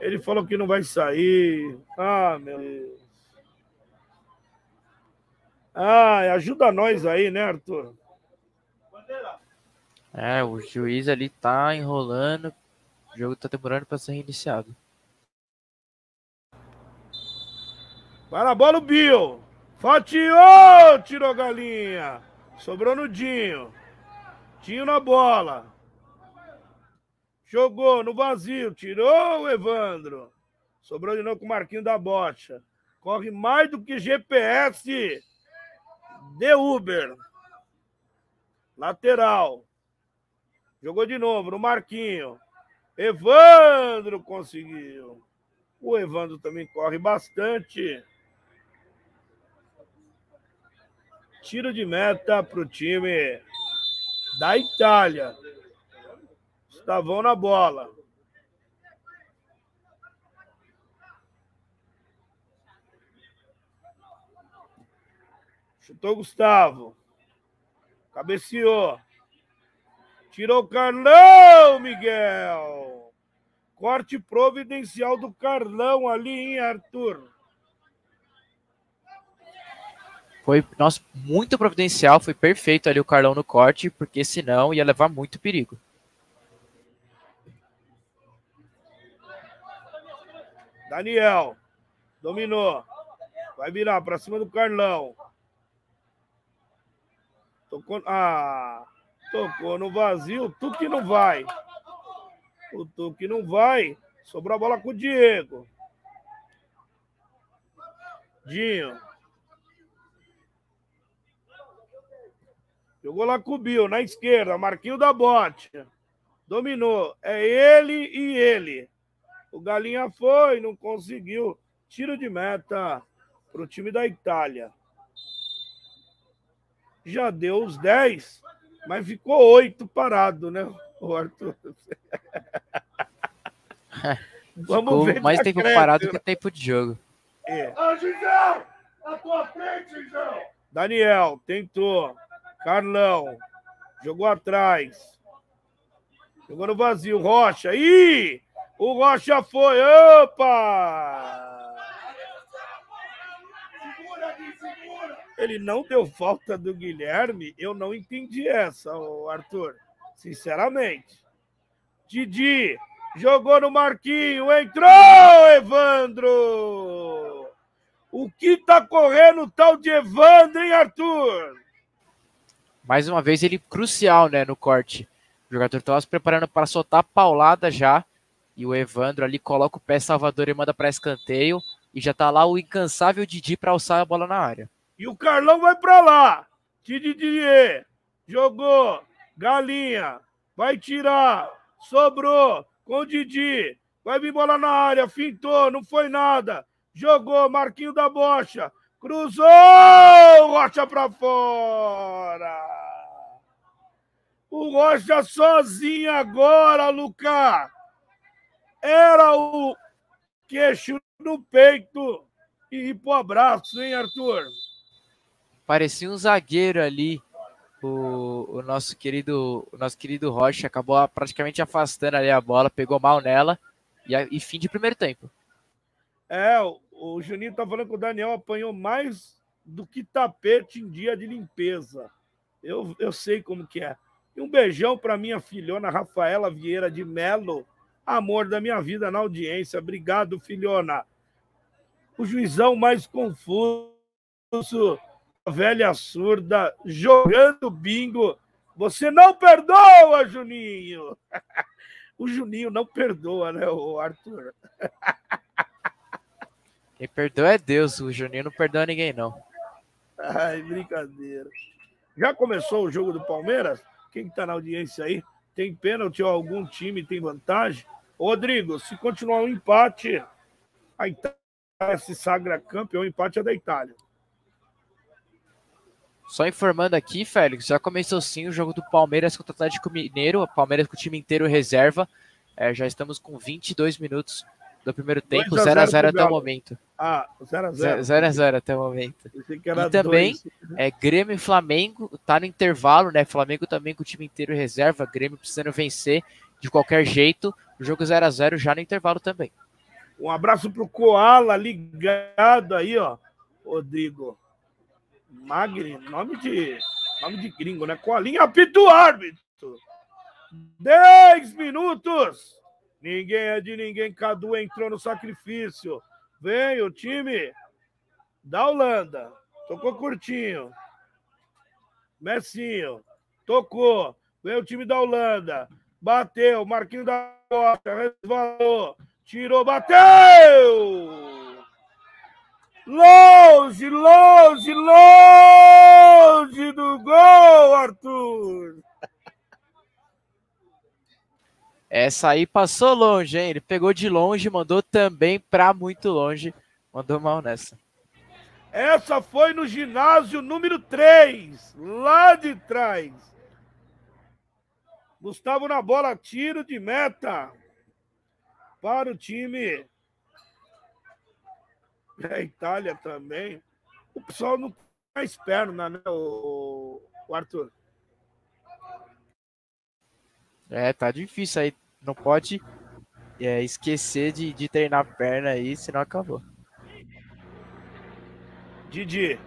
Ele falou que não vai sair. Ah, meu Deus. Ah, ajuda nós aí, né, Arthur? É, o juiz ali tá enrolando. O jogo tá demorando para ser reiniciado. Para a bola o Bill. Fatiou, tirou galinha. Sobrou no Dinho. Dinho na bola. Jogou no vazio. Tirou o Evandro. Sobrou de novo com o Marquinho da Bocha. Corre mais do que GPS de Uber. Lateral. Jogou de novo no Marquinho. Evandro conseguiu. O Evandro também corre bastante. Tiro de meta para o time da Itália. Estavão na bola. Chutou Gustavo. Cabeceou. Tirou o Carlão, Miguel. Corte providencial do Carlão ali, hein, Arthur? Foi, nossa, muito providencial, foi perfeito ali o Carlão no corte, porque senão ia levar muito perigo. Daniel, dominou. Vai virar para cima do Carlão. Tocou. Ah, tocou no vazio. Tu que não vai. O tu que não vai. Sobrou a bola com o Diego. Dinho. Jogou lá com o Bill, na esquerda. Marquinho da bote. Dominou. É ele e ele. O Galinha foi, não conseguiu. Tiro de meta para o time da Itália. Já deu os 10, mas ficou 8 parado, né, o Arthur? Vamos ficou ver. Mais tempo parado que tempo de jogo. É. Gisel! À tua frente, Gisel! Daniel, tentou. Carlão. Jogou atrás. Jogou no vazio. Rocha. Ih! O Rocha foi. Opa! Ele não deu falta do Guilherme. Eu não entendi essa, Arthur. Sinceramente. Didi jogou no Marquinho. Entrou, Evandro! O que tá correndo o tal de Evandro, hein, Arthur? Mais uma vez ele crucial, né, no corte. O jogador estava se preparando para soltar a paulada já. E o Evandro ali coloca o pé Salvador e manda para escanteio. E já tá lá o incansável Didi para alçar a bola na área. E o Carlão vai para lá. Didi jogou. Galinha. Vai tirar. Sobrou. Com o Didi. Vai vir bola na área. Fintou. Não foi nada. Jogou. Marquinho da Bocha. Cruzou. Rocha para fora. O Rocha sozinho agora, Lucas era o queixo no peito e pro abraço, hein, Arthur? Parecia um zagueiro ali. O, o, nosso querido o nosso querido Rocha acabou praticamente afastando ali a bola, pegou mal nela e, e fim de primeiro tempo. É, o, o Juninho tá falando que o Daniel apanhou mais do que tapete em dia de limpeza. Eu, eu sei como que é. E um beijão para minha filhona Rafaela Vieira de Melo, amor da minha vida na audiência. Obrigado, filhona. O juizão mais confuso, velha surda, jogando bingo. Você não perdoa, Juninho. O Juninho não perdoa, né, o Arthur? Quem perdoa é Deus, o Juninho não perdoa ninguém, não. Ai, brincadeira. Já começou o jogo do Palmeiras? Quem está na audiência aí? Tem pênalti ou algum time tem vantagem? Rodrigo, se continuar um empate, a Itália se sagra campeão, o empate é da Itália. Só informando aqui, Félix, já começou sim o jogo do Palmeiras contra o Atlético Mineiro, o Palmeiras com o time inteiro reserva. É, já estamos com 22 minutos do primeiro tempo, 0x0 até o momento. Ah, 0x0. 0x0 até o momento. E também, é, Grêmio e Flamengo, tá no intervalo, né? Flamengo também com o time inteiro reserva, Grêmio precisando vencer de qualquer jeito. O jogo 0 a 0 já no intervalo também. Um abraço pro Koala ligado aí, ó. Rodrigo. Magri, nome de nome de gringo, né? Coalinha apita o árbitro. 10 minutos. Ninguém é de ninguém. Cadu entrou no sacrifício. Vem o time da Holanda. Tocou curtinho. Messinho. Tocou. Vem o time da Holanda. Bateu. Marquinho da Costa. Resvalou. Tirou. Bateu! Longe, longe, longe do gol, Arthur! Essa aí passou longe, hein? Ele pegou de longe, mandou também para muito longe. Mandou mal nessa. Essa foi no ginásio número 3, lá de trás. Gustavo na bola, tiro de meta para o time da Itália também. O pessoal não mais perna, né, o, o Arthur? É, tá difícil aí. Não pode é, esquecer de, de treinar a perna aí, senão acabou. Didi.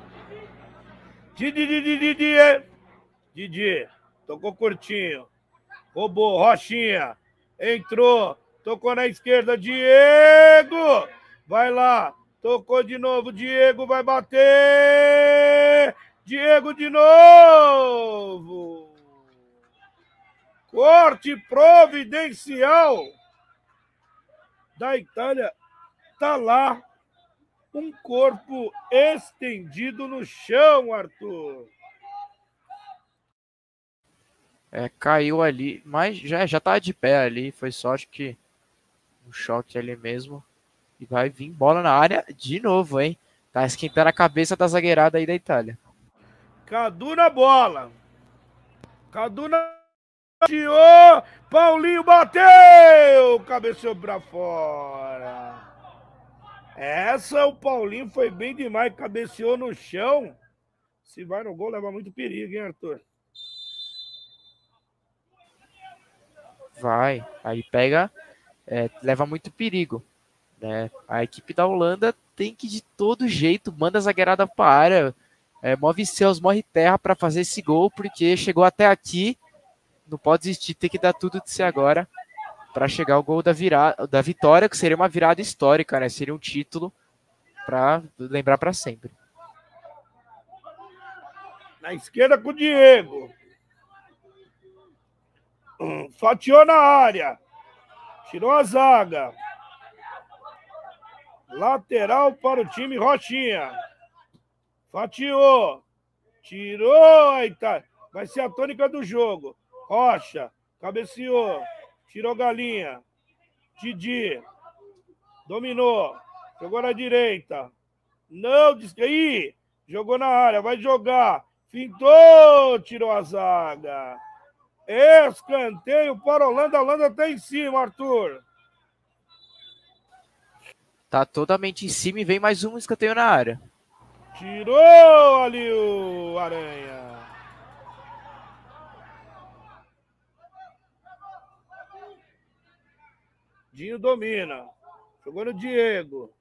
Didi, Didi, Didi. Didi. Tocou curtinho. Roubou. Rochinha. Entrou. Tocou na esquerda. Diego. Vai lá. Tocou de novo. Diego vai bater. Diego de novo. Corte providencial da Itália. Tá lá um corpo estendido no chão, Arthur. É, caiu ali, mas já, já tá de pé ali. Foi sorte que um choque ali mesmo. E vai vir bola na área de novo, hein? Tá esquentando a cabeça da zagueirada aí da Itália. Cadu na bola. Cadu na. Tirou! Paulinho bateu! Cabeceou pra fora. Essa o Paulinho foi bem demais, cabeceou no chão. Se vai no gol, leva muito perigo, hein, Arthur? Vai, aí pega, é, leva muito perigo. Né? A equipe da Holanda tem que de todo jeito, manda a zagueirada para a área, é, move céus, morre terra para fazer esse gol, porque chegou até aqui, não pode desistir, tem que dar tudo de si agora para chegar ao gol da virada, da vitória, que seria uma virada histórica, né? Seria um título para lembrar para sempre. Na esquerda com o Diego. Fatiou na área. Tirou a zaga. Lateral para o time Rochinha. Fatiou. Tirou. Eita. Vai ser a tônica do jogo. Rocha. Cabeceou. Tirou Galinha. Didi. Dominou. Jogou na direita. Não, aí. Jogou na área. Vai jogar. Fintou. Tirou a zaga. Escanteio para a Holanda. A Holanda está em cima, Arthur. Tá totalmente em cima e vem mais um escanteio na área. Tirou ali o Aranha. Dinho domina. Jogou no Diego.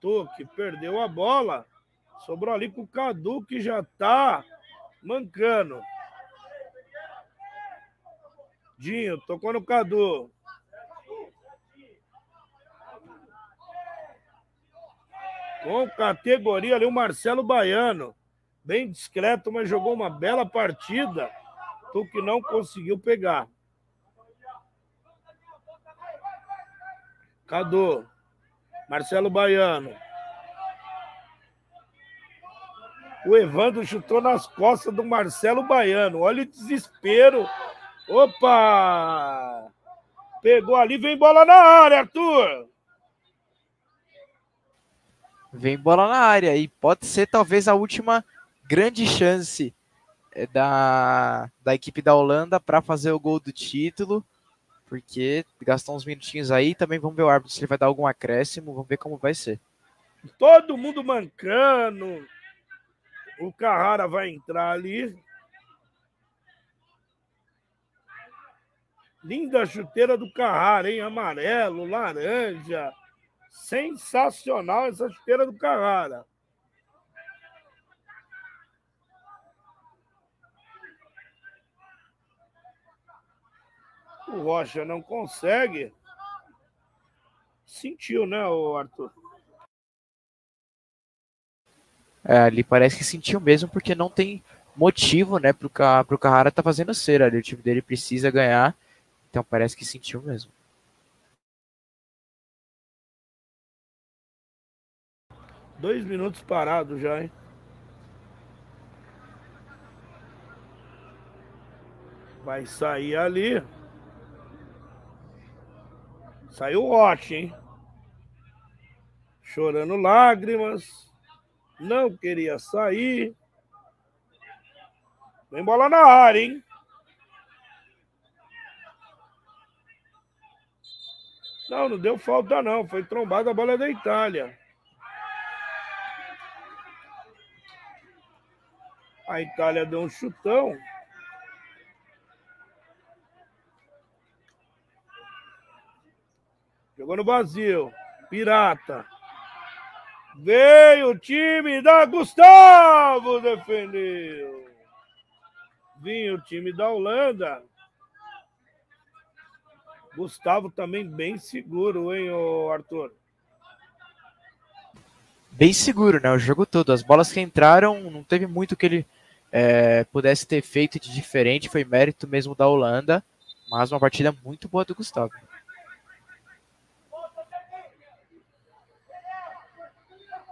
Tuque perdeu a bola. Sobrou ali com o Cadu, que já tá mancando. Dinho, tocou no Cadu. Com categoria ali o Marcelo Baiano. Bem discreto, mas jogou uma bela partida. Tu que não conseguiu pegar. Cadu. Marcelo Baiano. O Evandro chutou nas costas do Marcelo Baiano. Olha o desespero. Opa! Pegou ali, vem bola na área, Arthur. Vem bola na área e pode ser talvez a última grande chance eh, da, da equipe da Holanda para fazer o gol do título porque gastou uns minutinhos aí. Também vamos ver o árbitro se ele vai dar algum acréscimo. Vamos ver como vai ser. Todo mundo mancando. O Carrara vai entrar ali. Linda chuteira do Carrara, hein? Amarelo, laranja. Sensacional essa chuteira do Carrara. O Rocha não consegue. Sentiu, né, Arthur? É, ali parece que sentiu mesmo, porque não tem motivo, né, pro, pro Carrara tá fazendo cera ali. O time dele precisa ganhar, então parece que sentiu mesmo. Dois minutos parado já, hein? Vai sair ali. Saiu Rocha, hein? Chorando lágrimas. Não queria sair. Vem bola na área, hein? Não, não deu falta não. Foi trombada a bola da Itália. A Itália deu um chutão. Jogou no vazio. Pirata. Veio o time da Gustavo, defendeu. Vinha o time da Holanda. Gustavo também bem seguro, hein, Arthur? Bem seguro, né? O jogo todo. As bolas que entraram, não teve muito que ele é, pudesse ter feito de diferente. Foi mérito mesmo da Holanda. Mas uma partida muito boa do Gustavo.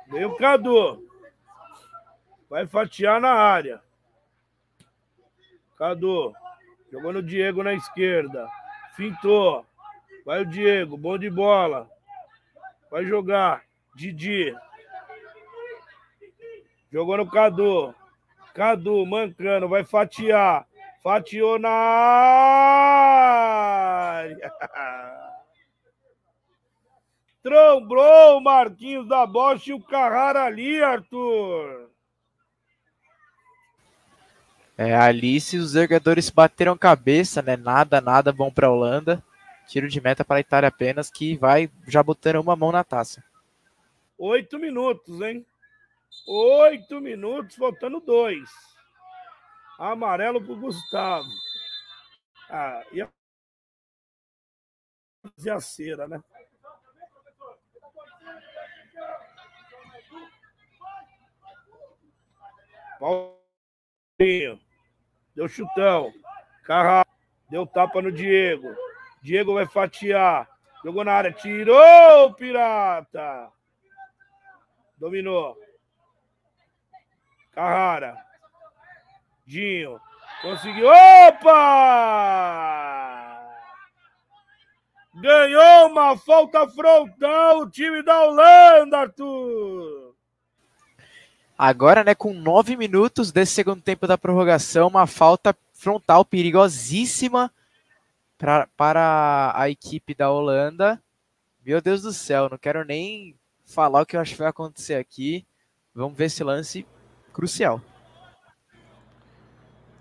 Veio o Cadu. Vai fatiar na área. Cadu. Jogou no Diego na esquerda. Fintou. Vai o Diego. Bom de bola. Vai jogar. Didi. Jogou no Cadu. Cadu mancando. Vai fatiar. Fatiou na área. Trombrou o Marquinhos da Bosch e o Carrara ali, Arthur. É, ali se os jogadores bateram cabeça, né? Nada, nada bom para a Holanda. Tiro de meta para a Itália apenas, que vai já botando uma mão na taça. Oito minutos, hein? Oito minutos, faltando dois. Amarelo pro Gustavo. Ah, ia fazer a cera, né? Paulinho. Deu chutão. Carrasco. Deu tapa no Diego. Diego vai fatiar. Jogou na área. Tirou o Pirata. Dominou. Carrara. Dinho. Conseguiu. Opa! Ganhou uma falta frontal o time da Holanda, Arthur. Agora, né, com nove minutos desse segundo tempo da prorrogação, uma falta frontal perigosíssima pra, para a equipe da Holanda. Meu Deus do céu, não quero nem falar o que eu acho que vai acontecer aqui. Vamos ver esse lance crucial.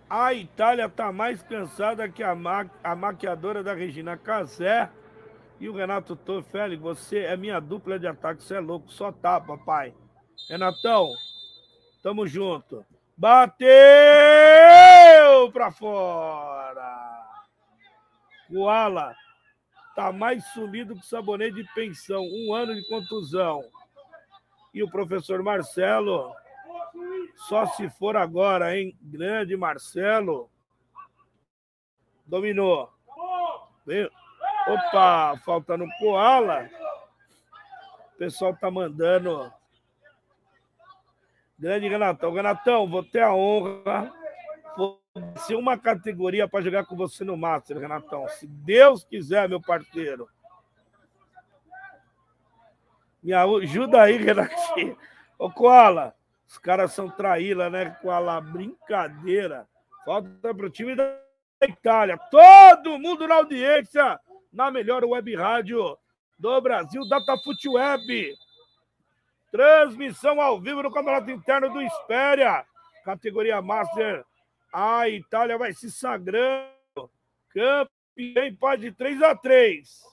A Itália está mais cansada que a, ma a maquiadora da Regina Casé. E o Renato Toffoli, você é minha dupla de ataque, você é louco, só tapa, pai. Renatão, Tamo junto. Bateu pra fora. Koala tá mais sumido que sabonete de pensão. Um ano de contusão. E o professor Marcelo, só se for agora, hein? Grande Marcelo. Dominou. Opa, faltando Koala. O pessoal tá mandando Grande Renatão. Renatão, vou ter a honra. Vou ser uma categoria para jogar com você no Master, Renatão. Se Deus quiser, meu parceiro. Me ajuda aí, Renatinho. Ô, Koala, os caras são traíla, né, Koala? Brincadeira. Falta para o time da Itália. Todo mundo na audiência, na melhor web rádio do Brasil, Datafute Web. Transmissão ao vivo no Campeonato Interno do Espéria. Categoria Master. A Itália vai se sagrando. Campeão empate de 3 a 3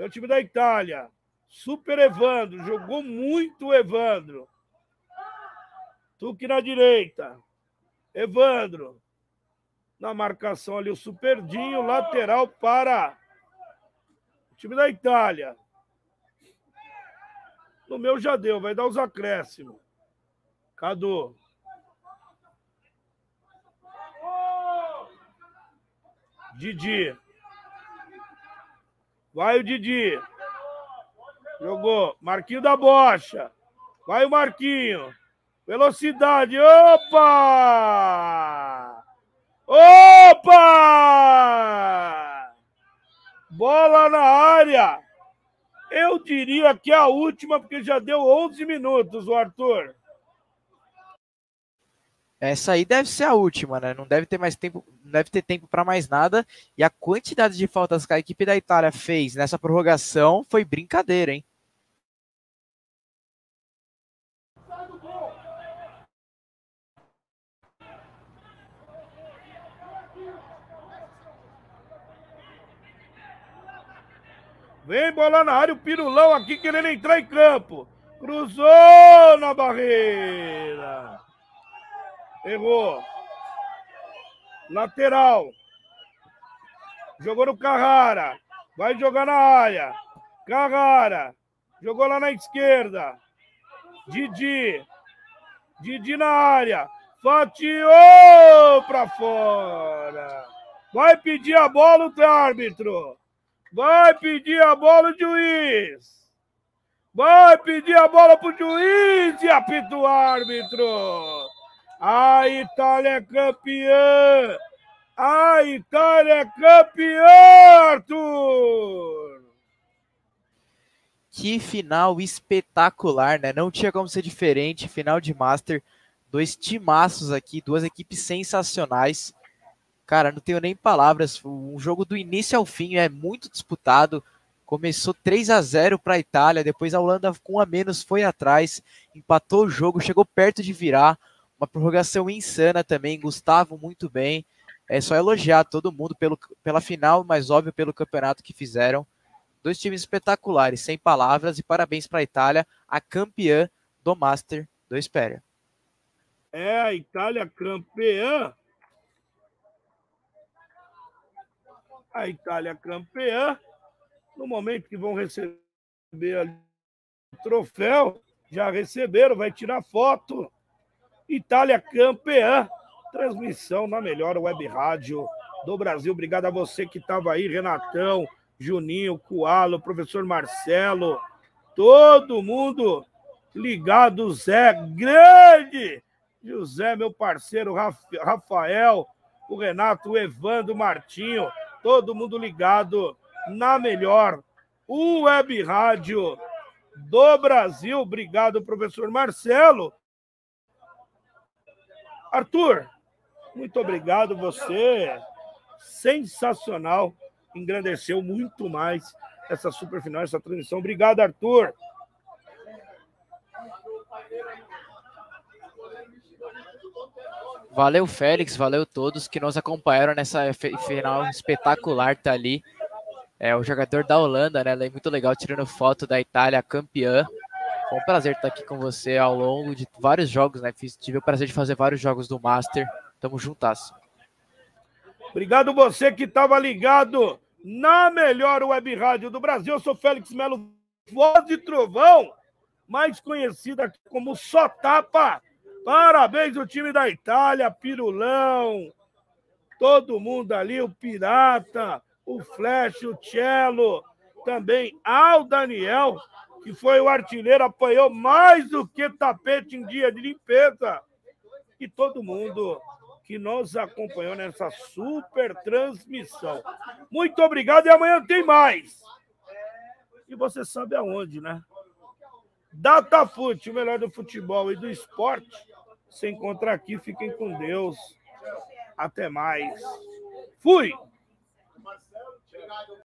É o time da Itália. Super Evandro. Jogou muito Evandro. Tuque na direita. Evandro. Na marcação ali o Superdinho. Lateral para o time da Itália. No meu já deu, vai dar os acréscimos. Cadu. Didi. Vai o Didi. Jogou. Marquinho da bocha. Vai o Marquinho. Velocidade. Opa! Opa! Bola na área. Eu diria que é a última, porque já deu 11 minutos, o Arthur. Essa aí deve ser a última, né? Não deve ter mais tempo, não deve ter tempo para mais nada. E a quantidade de faltas que a equipe da Itália fez nessa prorrogação foi brincadeira, hein? Vem bola na área, o Pirulão aqui querendo entrar em campo. Cruzou na barreira. Errou. Lateral. Jogou no Carrara. Vai jogar na área. Carrara. Jogou lá na esquerda. Didi. Didi na área. Fatiou para fora. Vai pedir a bola o árbitro. Vai pedir a bola juiz. Vai pedir a bola pro juiz e apita o árbitro. A Itália é campeã. A Itália é campeã, Arthur. Que final espetacular, né? Não tinha como ser diferente. Final de Master. Dois timaços aqui, duas equipes sensacionais. Cara, não tenho nem palavras. Um jogo do início ao fim é muito disputado. Começou 3 a 0 para a Itália, depois a Holanda com a menos foi atrás, empatou o jogo, chegou perto de virar. Uma prorrogação insana também, Gustavo muito bem. É só elogiar todo mundo pelo, pela final, mas óbvio pelo campeonato que fizeram. Dois times espetaculares, sem palavras, e parabéns para a Itália, a campeã do Master do Espéria. É a Itália campeã. A Itália campeã no momento que vão receber o troféu, já receberam, vai tirar foto. Itália campeã. Transmissão na melhor web rádio do Brasil. Obrigado a você que estava aí, Renatão, Juninho, Coalo, professor Marcelo, todo mundo ligado, Zé, grande! José, meu parceiro, Rafael, o Renato, o Evandro, o Martinho, todo mundo ligado na melhor web rádio do Brasil. Obrigado, professor Marcelo. Arthur, muito obrigado. Você, sensacional, engrandeceu muito mais essa super final, essa transmissão. Obrigado, Arthur. Valeu, Félix, valeu todos que nos acompanharam nessa final espetacular tá ali. É o jogador da Holanda, né? Muito legal tirando foto da Itália campeã. Foi um prazer estar aqui com você ao longo de vários jogos, né? Fiz, tive o prazer de fazer vários jogos do Master. Tamo juntas. Obrigado você que estava ligado na melhor web rádio do Brasil. Eu sou Félix Melo, voz de trovão, mais conhecida como Só Tapa. Parabéns ao time da Itália, Pirulão, todo mundo ali, o Pirata, o Flash, o Cello, também ao Daniel, que foi o artilheiro, apanhou mais do que tapete em dia de limpeza. E todo mundo que nos acompanhou nessa super transmissão. Muito obrigado e amanhã tem mais. E você sabe aonde, né? Datafute, o melhor do futebol e do esporte. Se encontra aqui, fiquem com Deus. Até mais. Fui!